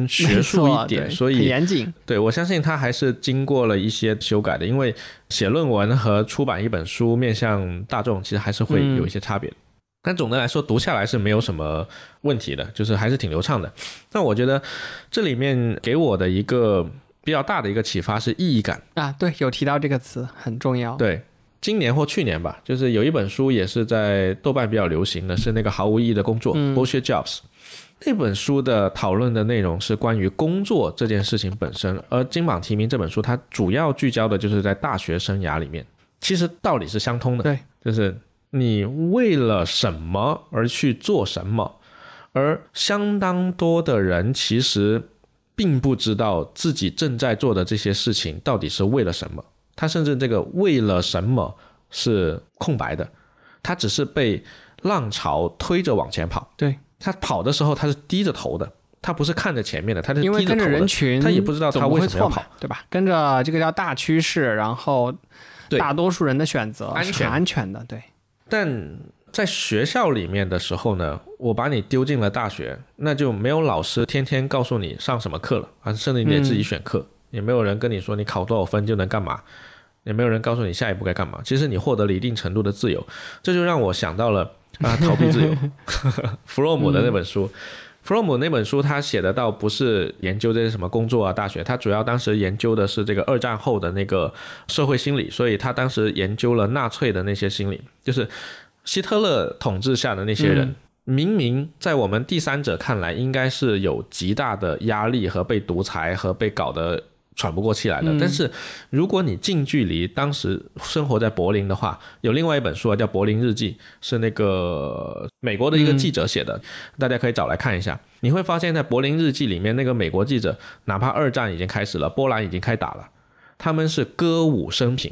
学术一点，所以严谨。对我相信他还是经过了一些修改的，因为写论文和出版一本书面向大众，其实还是会有一些差别。但总的来说，读下来是没有什么问题的，就是还是挺流畅的。那我觉得这里面给我的一个。比较大的一个启发是意义感啊，对，有提到这个词很重要。对，今年或去年吧，就是有一本书也是在豆瓣比较流行的，是那个毫无意义的工作 （Bullshit Jobs）。那本书的讨论的内容是关于工作这件事情本身，而金榜题名这本书它主要聚焦的就是在大学生涯里面，其实道理是相通的。对，就是你为了什么而去做什么，而相当多的人其实。并不知道自己正在做的这些事情到底是为了什么，他甚至这个为了什么是空白的，他只是被浪潮推着往前跑。对。他跑的时候，他是低着头的，他不是看着前面的，他是因为跟着人群，他也不知道他为什么要跑，对吧？跟着这个叫大趋势，然后大多数人的选择安全。安全的，对，但。在学校里面的时候呢，我把你丢进了大学，那就没有老师天天告诉你上什么课了啊，甚至你得自己选课，也没有人跟你说你考多少分就能干嘛，也没有人告诉你下一步该干嘛。其实你获得了一定程度的自由，这就让我想到了啊，逃避自由，弗洛姆的那本书。弗洛姆那本书他写的倒不是研究这些什么工作啊，大学，他主要当时研究的是这个二战后的那个社会心理，所以他当时研究了纳粹的那些心理，就是。希特勒统治下的那些人，明明在我们第三者看来，应该是有极大的压力和被独裁和被搞得喘不过气来的。但是如果你近距离当时生活在柏林的话，有另外一本书啊，叫《柏林日记》，是那个美国的一个记者写的，大家可以找来看一下。你会发现在《柏林日记》里面，那个美国记者，哪怕二战已经开始了，波兰已经开打了，他们是歌舞升平，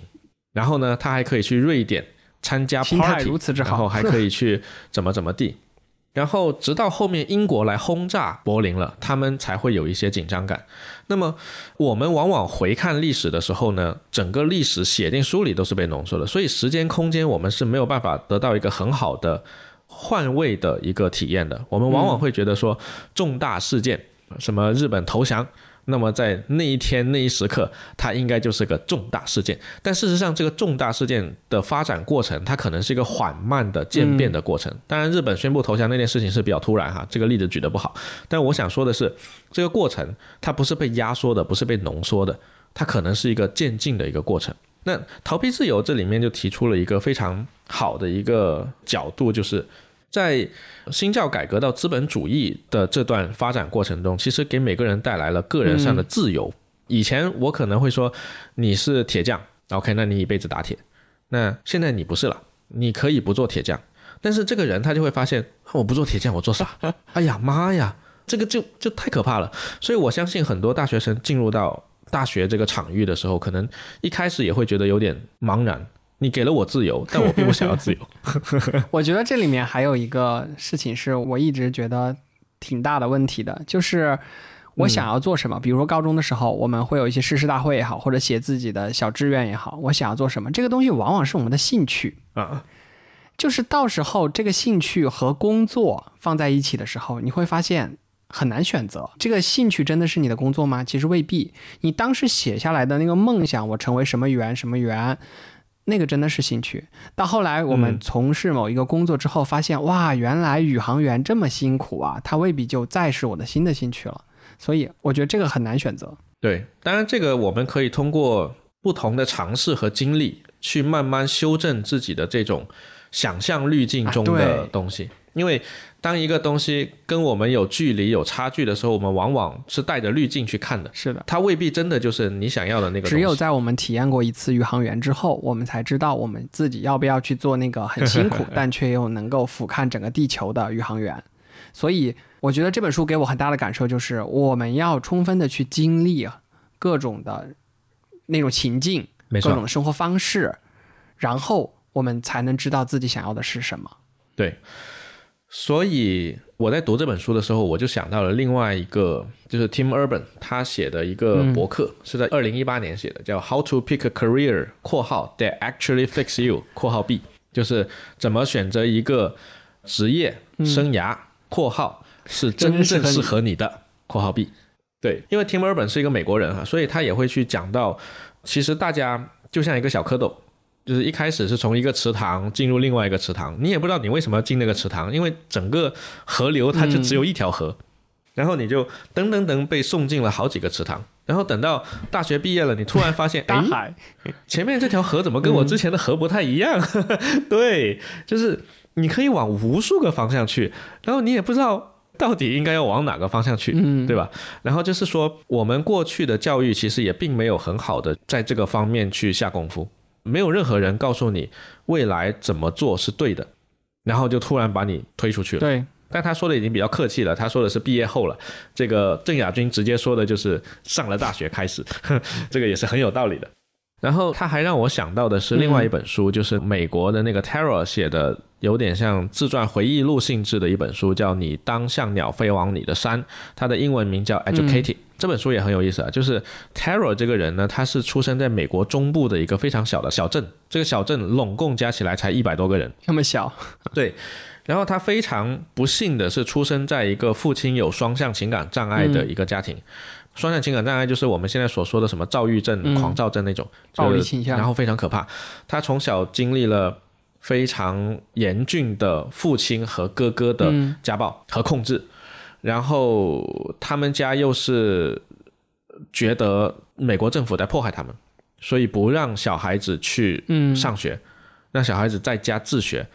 然后呢，他还可以去瑞典参加 party，然后还可以去怎么怎么地。然后直到后面英国来轰炸柏林了，他们才会有一些紧张感。那么我们往往回看历史的时候呢，整个历史写进书里都是被浓缩的，所以时间空间我们是没有办法得到一个很好的换位的一个体验的。我们往往会觉得说重大事件，什么日本投降。那么在那一天那一时刻，它应该就是个重大事件。但事实上，这个重大事件的发展过程，它可能是一个缓慢的渐变的过程。当然，日本宣布投降那件事情是比较突然哈，这个例子举得不好。但我想说的是，这个过程它不是被压缩的，不是被浓缩的，它可能是一个渐进的一个过程。那逃避自由这里面就提出了一个非常好的一个角度，就是。在新教改革到资本主义的这段发展过程中，其实给每个人带来了个人上的自由。以前我可能会说你是铁匠，OK，那你一辈子打铁。那现在你不是了，你可以不做铁匠。但是这个人他就会发现，我不做铁匠，我做啥？哎呀妈呀，这个就就太可怕了。所以我相信很多大学生进入到大学这个场域的时候，可能一开始也会觉得有点茫然。你给了我自由，但我并不想要自由。我觉得这里面还有一个事情是我一直觉得挺大的问题的，就是我想要做什么。比如说高中的时候，我们会有一些誓师大会也好，或者写自己的小志愿也好，我想要做什么，这个东西往往是我们的兴趣啊。就是到时候这个兴趣和工作放在一起的时候，你会发现很难选择。这个兴趣真的是你的工作吗？其实未必。你当时写下来的那个梦想，我成为什么员什么员。那个真的是兴趣。到后来，我们从事某一个工作之后，发现哇，原来宇航员这么辛苦啊！他未必就再是我的新的兴趣了。所以，我觉得这个很难选择。对，当然这个我们可以通过不同的尝试和经历，去慢慢修正自己的这种想象滤镜中的东西，因为。当一个东西跟我们有距离、有差距的时候，我们往往是带着滤镜去看的。是的，它未必真的就是你想要的那个。只有在我们体验过一次宇航员之后，我们才知道我们自己要不要去做那个很辛苦 但却又能够俯瞰整个地球的宇航员。所以，我觉得这本书给我很大的感受就是，我们要充分的去经历各种的那种情境、各种的生活方式，然后我们才能知道自己想要的是什么。对。所以我在读这本书的时候，我就想到了另外一个，就是 Tim Urban 他写的一个博客，是在二零一八年写的，叫 How to Pick a Career（ 括号 That Actually Fits You）（ 括号 B），就是怎么选择一个职业生涯（括号是真正适合你的）（括号 B）。对，因为 Tim Urban 是一个美国人哈，所以他也会去讲到，其实大家就像一个小蝌蚪。就是一开始是从一个池塘进入另外一个池塘，你也不知道你为什么要进那个池塘，因为整个河流它就只有一条河，然后你就噔噔噔被送进了好几个池塘，然后等到大学毕业了，你突然发现，哎，前面这条河怎么跟我之前的河不太一样？对，就是你可以往无数个方向去，然后你也不知道到底应该要往哪个方向去，对吧？然后就是说，我们过去的教育其实也并没有很好的在这个方面去下功夫。没有任何人告诉你未来怎么做是对的，然后就突然把你推出去了。对，但他说的已经比较客气了，他说的是毕业后了。这个郑亚军直接说的就是上了大学开始，这个也是很有道理的。然后他还让我想到的是另外一本书，就是美国的那个 Terra 写的，有点像自传回忆录性质的一本书，叫《你当像鸟飞往你的山》，它的英文名叫 Educated。这本书也很有意思啊，就是 Terra 这个人呢，他是出生在美国中部的一个非常小的小镇，这个小镇拢共加起来才一百多个人，那么小。对，然后他非常不幸的是出生在一个父亲有双向情感障碍的一个家庭。双向情感障碍就是我们现在所说的什么躁郁症、狂躁症那种暴力倾向，然后非常可怕。他从小经历了非常严峻的父亲和哥哥的家暴和控制，然后他们家又是觉得美国政府在迫害他们，所以不让小孩子去上学，让小孩子在家自学，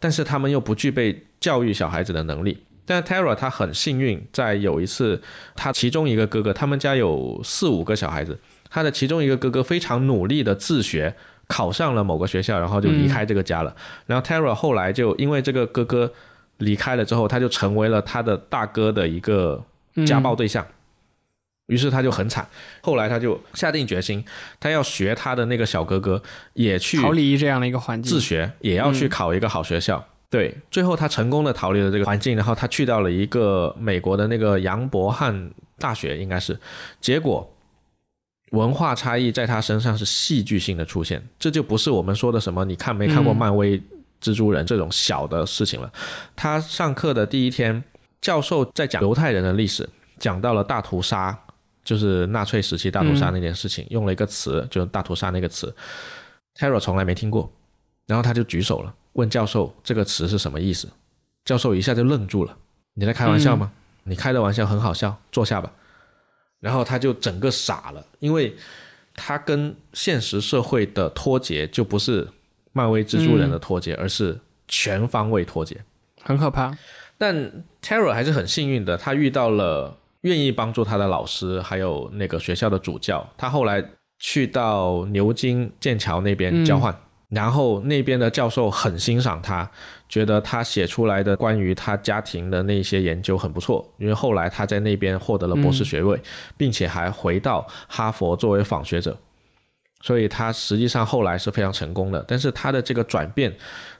但是他们又不具备教育小孩子的能力。但 Tara 他很幸运，在有一次，他其中一个哥哥，他们家有四五个小孩子，他的其中一个哥哥非常努力的自学，考上了某个学校，然后就离开这个家了。然后 Tara 后来就因为这个哥哥离开了之后，他就成为了他的大哥的一个家暴对象。于是他就很惨，后来他就下定决心，他要学他的那个小哥哥，也去逃离这样的一个环境，自学，也要去考一个好学校。对，最后他成功的逃离了这个环境，然后他去到了一个美国的那个杨伯翰大学，应该是。结果文化差异在他身上是戏剧性的出现，这就不是我们说的什么你看没看过漫威蜘蛛人这种小的事情了。他上课的第一天，教授在讲犹太人的历史，讲到了大屠杀。就是纳粹时期大屠杀那件事情，用了一个词，就是大屠杀那个词，Tara 从来没听过，然后他就举手了，问教授这个词是什么意思。教授一下就愣住了，你在开玩笑吗？你开的玩笑很好笑，坐下吧。然后他就整个傻了，因为他跟现实社会的脱节就不是漫威蜘蛛人的脱节，而是全方位脱节，很可怕。但 Tara 还是很幸运的，他遇到了。愿意帮助他的老师，还有那个学校的主教。他后来去到牛津、剑桥那边交换，然后那边的教授很欣赏他，觉得他写出来的关于他家庭的那些研究很不错。因为后来他在那边获得了博士学位，并且还回到哈佛作为访学者，所以他实际上后来是非常成功的。但是他的这个转变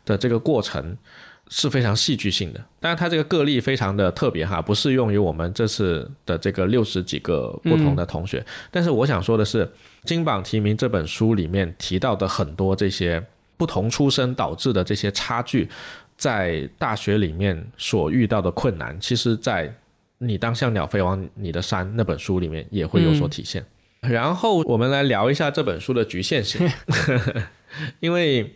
的这个过程。是非常戏剧性的，当然，他这个个例非常的特别哈，不适用于我们这次的这个六十几个不同的同学。但是我想说的是，《金榜题名》这本书里面提到的很多这些不同出身导致的这些差距，在大学里面所遇到的困难，其实在《你当像鸟飞往你的山》那本书里面也会有所体现。然后我们来聊一下这本书的局限性，因为。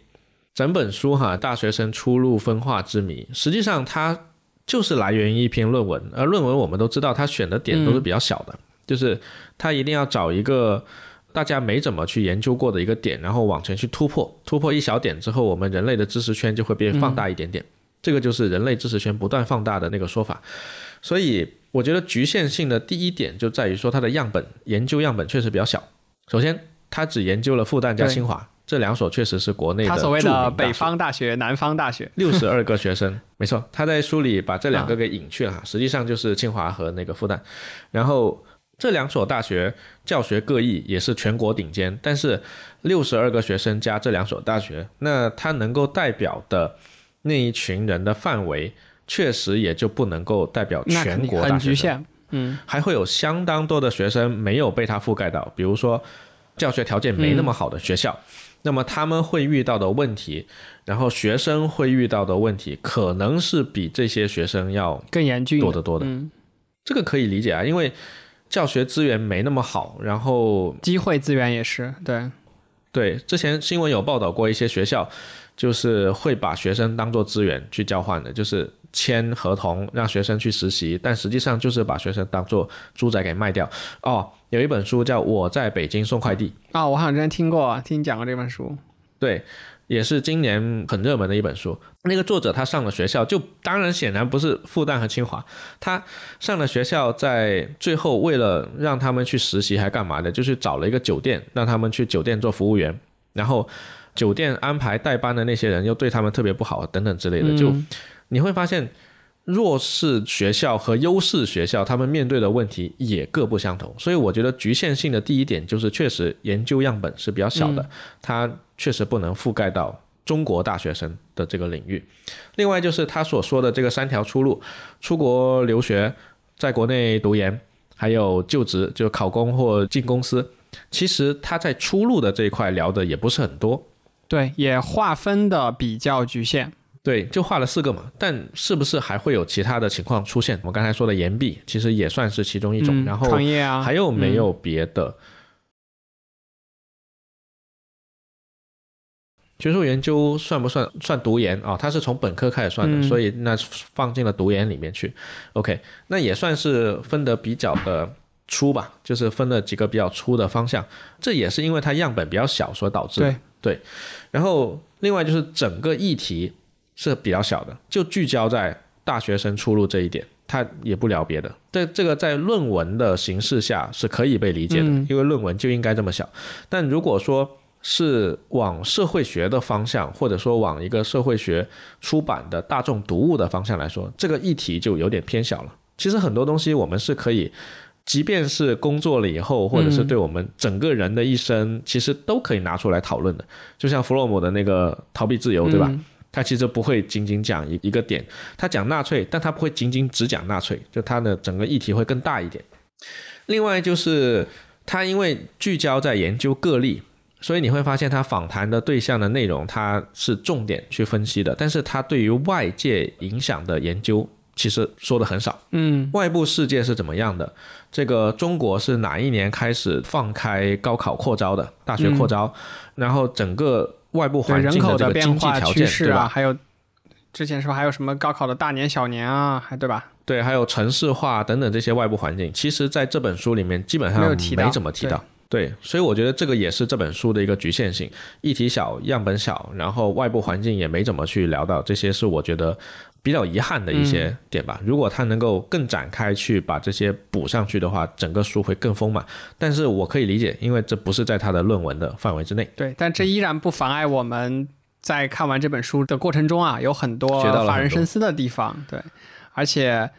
整本书哈，大学生出路分化之谜，实际上它就是来源于一篇论文。而论文我们都知道，它选的点都是比较小的，就是它一定要找一个大家没怎么去研究过的一个点，然后往前去突破。突破一小点之后，我们人类的知识圈就会变放大一点点。这个就是人类知识圈不断放大的那个说法。所以我觉得局限性的第一点就在于说，它的样本研究样本确实比较小。首先，它只研究了复旦加清华。这两所确实是国内的他所谓的北方大学、南方大学，六十二个学生，没错。他在书里把这两个给隐去了哈，实际上就是清华和那个复旦。然后这两所大学教学各异，也是全国顶尖。但是六十二个学生加这两所大学，那它能够代表的那一群人的范围，确实也就不能够代表全国大局限，嗯，还会有相当多的学生没有被它覆盖到，比如说教学条件没那么好的学校。那么他们会遇到的问题，然后学生会遇到的问题，可能是比这些学生要更严峻多得多的。嗯，这个可以理解啊，因为教学资源没那么好，然后机会资源也是对。对，之前新闻有报道过一些学校，就是会把学生当做资源去交换的，就是签合同让学生去实习，但实际上就是把学生当做猪仔给卖掉。哦。有一本书叫《我在北京送快递》啊，我好像之前听过，听你讲过这本书。对，也是今年很热门的一本书。那个作者他上了学校，就当然显然不是复旦和清华，他上了学校，在最后为了让他们去实习还干嘛的，就是找了一个酒店，让他们去酒店做服务员，然后酒店安排代班的那些人又对他们特别不好，等等之类的，就你会发现。弱势学校和优势学校，他们面对的问题也各不相同，所以我觉得局限性的第一点就是，确实研究样本是比较小的，它确实不能覆盖到中国大学生的这个领域。另外就是他所说的这个三条出路：出国留学、在国内读研，还有就职，就考公或进公司。其实他在出路的这一块聊的也不是很多，对，也划分的比较局限。对，就画了四个嘛，但是不是还会有其他的情况出现？我刚才说的岩壁其实也算是其中一种。然后创业啊，还有没有别的？学术研究算不算算读研啊？它是从本科开始算的，所以那放进了读研里面去。OK，那也算是分得比较的粗吧，就是分了几个比较粗的方向。这也是因为它样本比较小所导致。对对，然后另外就是整个议题。是比较小的，就聚焦在大学生出路这一点。他也不聊别的。这这个在论文的形式下是可以被理解的，嗯因为论文就应该这么小。但如果说是往社会学的方向，或者说往一个社会学出版的大众读物的方向来说，这个议题就有点偏小了。其实很多东西我们是可以，即便是工作了以后，或者是对我们整个人的一生，其实都可以拿出来讨论的。就像弗洛姆的那个逃避自由，对吧？嗯他其实不会仅仅讲一一个点，他讲纳粹，但他不会仅仅只讲纳粹，就他的整个议题会更大一点。另外就是他因为聚焦在研究个例，所以你会发现他访谈的对象的内容，他是重点去分析的，但是他对于外界影响的研究其实说的很少。嗯外部世界是怎么样的？这个中国是哪一年开始放开高考扩招的？大学扩招，然后整个外部环境人口的经济变化条件，趋势啊，对吧？还有之前是不是还有什么高考的大年小年啊，还对吧？对，还有城市化等等这些外部环境，其实在这本书里面基本上没有提到怎么提到。对，所以我觉得这个也是这本书的一个局限性，议题小，样本小，然后外部环境也没怎么去聊到，这些是我觉得比较遗憾的一些点吧。如果他能够更展开去把这些补上去的话，整个书会更丰满。但是我可以理解，因为这不是在他的论文的范围之内。对，但这依然不妨碍我们在看完这本书的过程中啊，有很多发人深思的地方。对，而且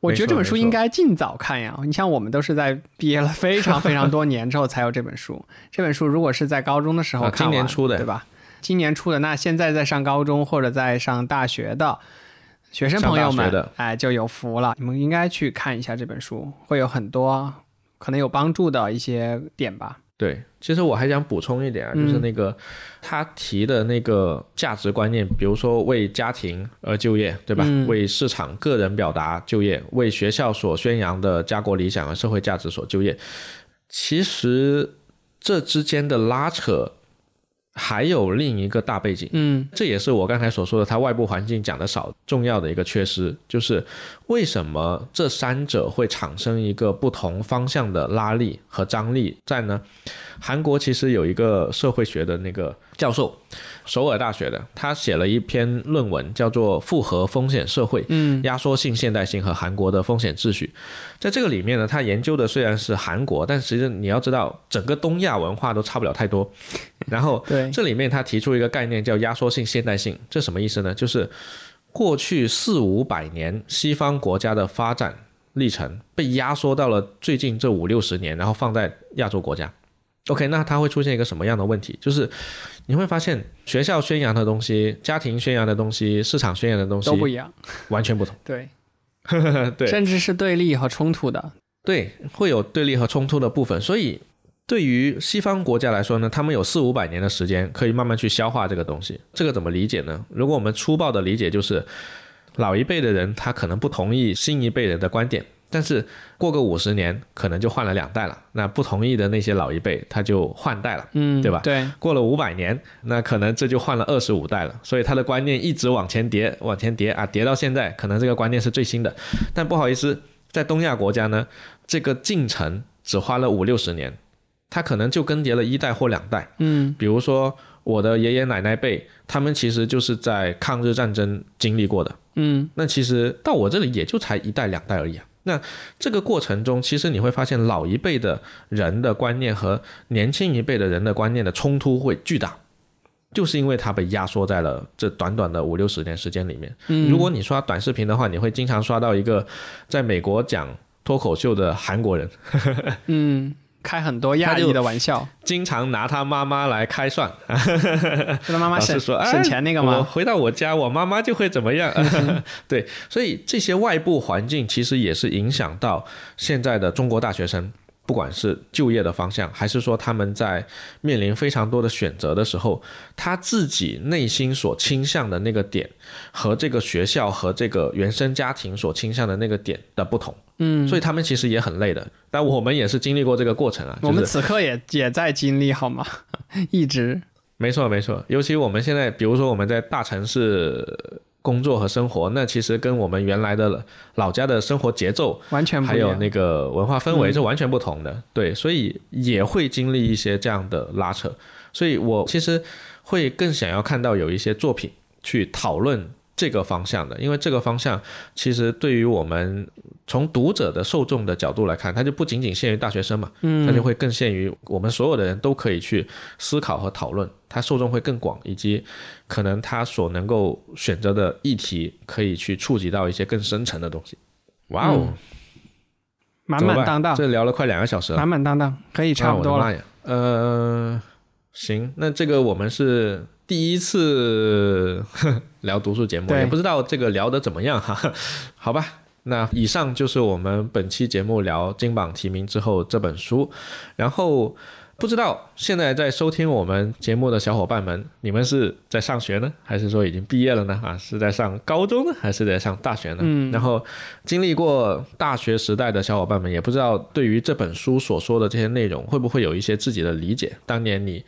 我觉得这本书应该尽早看呀。你像我们都是在毕业了非常非常多年之后才有这本书。这本书如果是在高中的时候今年出的对吧？今年出的，那现在在上高中或者在上大学的学生朋友们哎，就有福了。你们应该去看一下这本书，会有很多可能有帮助的一些点吧。对，其实我还想补充一点啊，嗯就是那个他提的那个价值观念，比如说为家庭而就业，对吧？嗯为市场、个人表达就业，为学校所宣扬的家国理想和社会价值所就业。其实这之间的拉扯还有另一个大背景，嗯这也是我刚才所说的，它外部环境讲的少，重要的一个缺失，就是为什么这三者会产生一个不同方向的拉力和张力在呢？韩国其实有一个社会学的那个教授，首尔大学的，他写了一篇论文，叫做《复合风险社会：嗯压缩性现代性和韩国的风险秩序》。在这个里面呢，他研究的虽然是韩国，但实际上你要知道，整个东亚文化都差不了太多。然后对，这里面他提出一个概念叫压缩性现代性，这什么意思呢？就是过去四五百年西方国家的发展历程被压缩到了最近这五六十年，然后放在亚洲国家。OK，那它会出现一个什么样的问题？就是你会发现学校宣扬的东西、家庭宣扬的东西、市场宣扬的东西都不一样。完全不同。对，对甚至是对立和冲突的。对，会有对立和冲突的部分。所以，对于西方国家来说呢，他们有四五百年的时间可以慢慢去消化这个东西。这个怎么理解呢？如果我们粗暴的理解，就是老一辈的人他可能不同意新一辈人的观点，但是过个五十年，可能就换了两代了。那不同意的那些老一辈，他就换代了。嗯，对吧对，过了五百年，那可能这就换了二十五代了，所以他的观念一直往前叠，往前叠啊，叠到现在，可能这个观念是最新的。但不好意思，在东亚国家呢，这个进程只花了五六十年，他可能就更迭了一代或两代。嗯比如说我的爷爷奶奶辈，他们其实就是在抗日战争经历过的，嗯那其实到我这里也就才一代两代而已啊。那这个过程中，其实你会发现老一辈的人的观念和年轻一辈的人的观念的冲突会巨大，就是因为它被压缩在了这短短的五六十年时间里面。嗯，如果你刷短视频的话，你会经常刷到一个在美国讲脱口秀的韩国人，嗯开很多亚裔的玩笑，经常拿他妈妈来开涮，是他妈妈是说哎省钱那个我吗？回到我家，我妈妈就会怎么 样？对，所以这些外部环境其实也是影响到现在的中国大学生，不管是就业的方向，还是说他们在面临非常多的选择的时候，他自己内心所倾向的那个点，和这个学校和这个原生家庭所倾向的那个点的不同。嗯，所以他们其实也很累的，但我们也是经历过这个过程啊。我们此刻也也在经历，好吗？一直，没错，没错。尤其我们现在，比如说我们在大城市工作和生活，那其实跟我们原来的老家的生活节奏，完全不还有。那个文化氛围嗯是完全不同的。对，所以也会经历一些这样的拉扯。所以我其实会更想要看到有一些作品去讨论这个方向的，因为这个方向其实对于我们从读者的受众的角度来看，它就不仅仅限于大学生嘛，嗯它就会更限于我们所有的人都可以去思考和讨论，它受众会更广，以及可能它所能够选择的议题可以去触及到一些更深层的东西。哇哦，满满当当，这聊了快两个小时了，满满当当，可以差不多了。呃，行，那这个我们是。第一次 聊读书节目，也不知道这个聊得怎么样哈，好吧，那以上就是我们本期节目聊金榜题名之后这本书，然后不知道现在在收听我们节目的小伙伴们，你们是在上学呢，还是说已经毕业了呢？啊，是在上高中呢，还是在上大学呢？嗯，然后经历过大学时代的小伙伴们，也不知道对于这本书所说的这些内容，会不会有一些自己的理解？当年你。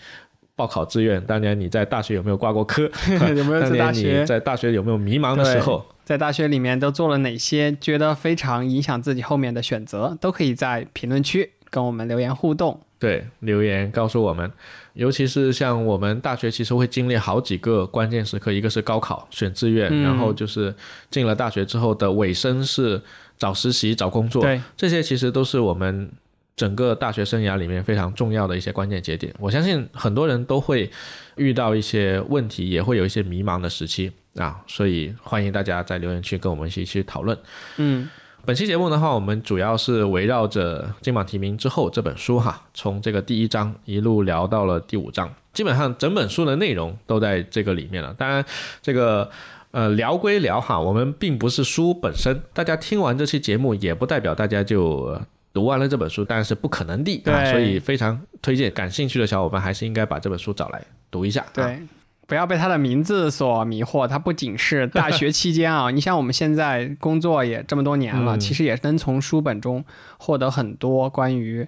报考志愿，当年你在大学有没有挂过科？有没有在大学？在大学有没有迷茫的时候？在大学里面都做了哪些觉得非常影响自己后面的选择？都可以在评论区跟我们留言互动。对，留言告诉我们。尤其是像我们大学，其实会经历好几个关键时刻，一个是高考选志愿，然后就是进了大学之后的尾声是找实习、找工作。对，这些其实都是我们。整个大学生涯里面非常重要的一些关键节点，我相信很多人都会遇到一些问题，也会有一些迷茫的时期啊，所以欢迎大家在留言区跟我们一起去讨论。嗯，本期节目的话，我们主要是围绕着金榜题名之后这本书哈，从这个第一章一路聊到了第五章，基本上整本书的内容都在这个里面了。当然，这个呃聊归聊哈，我们并不是书本身，大家听完这期节目也不代表大家就。读完了这本书，当然是不可能的啊，所以非常推荐感兴趣的小伙伴还是应该把这本书找来读一下。对，不要被它的名字所迷惑，它不仅是大学期间啊，你像我们现在工作也这么多年了，其实也能从书本中获得很多关于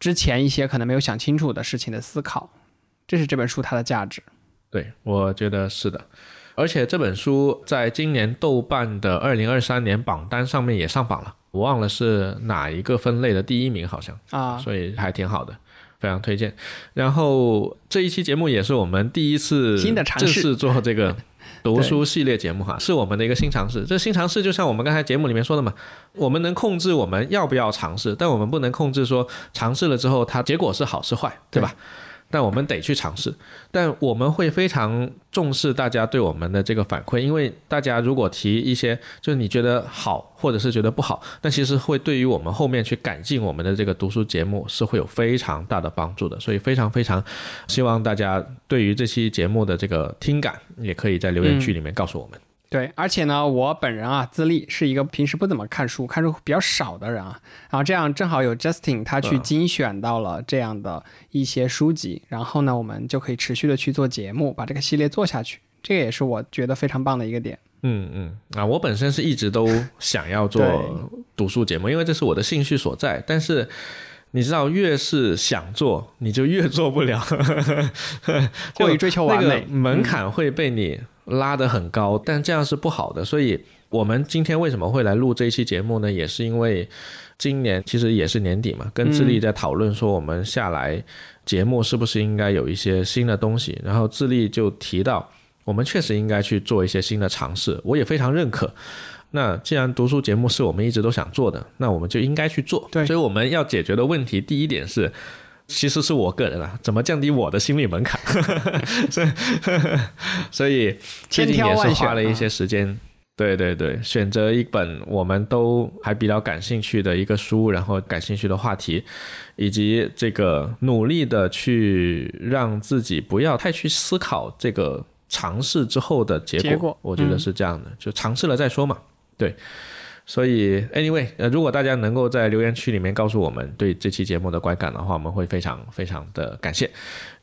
之前一些可能没有想清楚的事情的思考，这是这本书它的价值。对，我觉得是的，而且这本书在今年豆瓣的二零二三年榜单上面也上榜了。我忘了是哪一个分类的第一名，好像啊，所以还挺好的，非常推荐。然后这一期节目也是我们第一次新的尝试，正式做这个 读书系列节目哈，是我们的一个新尝试。这新尝试就像我们刚才节目里面说的嘛，我们能控制我们要不要尝试，但我们不能控制说尝试了之后它结果是好是坏，对吧？但我们得去尝试，但我们会非常重视大家对我们的这个反馈，因为大家如果提一些就是你觉得好，或者是觉得不好，那其实会对于我们后面去改进我们的这个读书节目是会有非常大的帮助的，所以非常非常希望大家对于这期节目的这个听感，也可以在留言区里面告诉我们。对，而且呢，我本人啊，资历是一个平时不怎么看书、看书比较少的人啊。然后这样正好有 Justin 他去精选到了这样的一些书籍，然后呢，我们就可以持续的去做节目，把这个系列做下去。这个也是我觉得非常棒的一个点。嗯嗯，啊，我本身是一直都想要做读书节目，因为这是我的兴趣所在。但是你知道，越是想做，你就越做不了，过于追求完美，门槛会被你。拉得很高，但这样是不好的。所以，我们今天为什么会来录这一期节目呢？也是因为今年其实也是年底嘛，跟智利在讨论说，我们下来节目是不是应该有一些新的东西。然后智利就提到，我们确实应该去做一些新的尝试。我也非常认可。那既然读书节目是我们一直都想做的，那我们就应该去做。对，所以我们要解决的问题，第一点是。其实是我个人啊，怎么降低我的心理门槛？所以，所以最近也是花了一些时间，对对对，选择一本我们都还比较感兴趣的一个书，然后感兴趣的话题，以及这个努力的去让自己不要太去思考这个尝试之后的结果。我觉得是这样的，就尝试了再说嘛。对。所以，anyway，呃，如果大家能够在留言区里面告诉我们对这期节目的观感的话，我们会非常非常的感谢。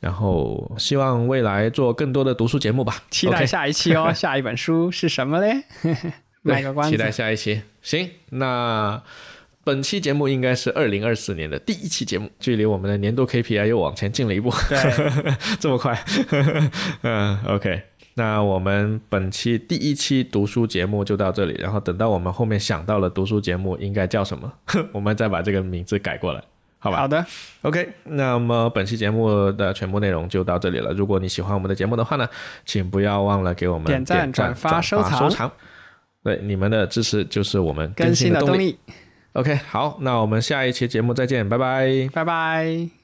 然后，希望未来做更多的读书节目吧。期待下一期哦，下一本书是什么嘞？卖个关子。期待下一期。行，那本期节目应该是二零二四年的第一期节目，距离我们的年度 KPI 又往前进了一步。对，这么快。嗯，OK。那我们本期第一期读书节目就到这里，然后等到我们后面想到了读书节目应该叫什么，我们再把这个名字改过来，好吧好的，OK，那么本期节目的全部内容就到这里了。如果你喜欢我们的节目的话呢，请不要忘了给我们点赞赞、转发转收藏收藏。对，你们的支持就是我们更新的动力，OK，好，那我们下一期节目再见，拜拜。拜拜。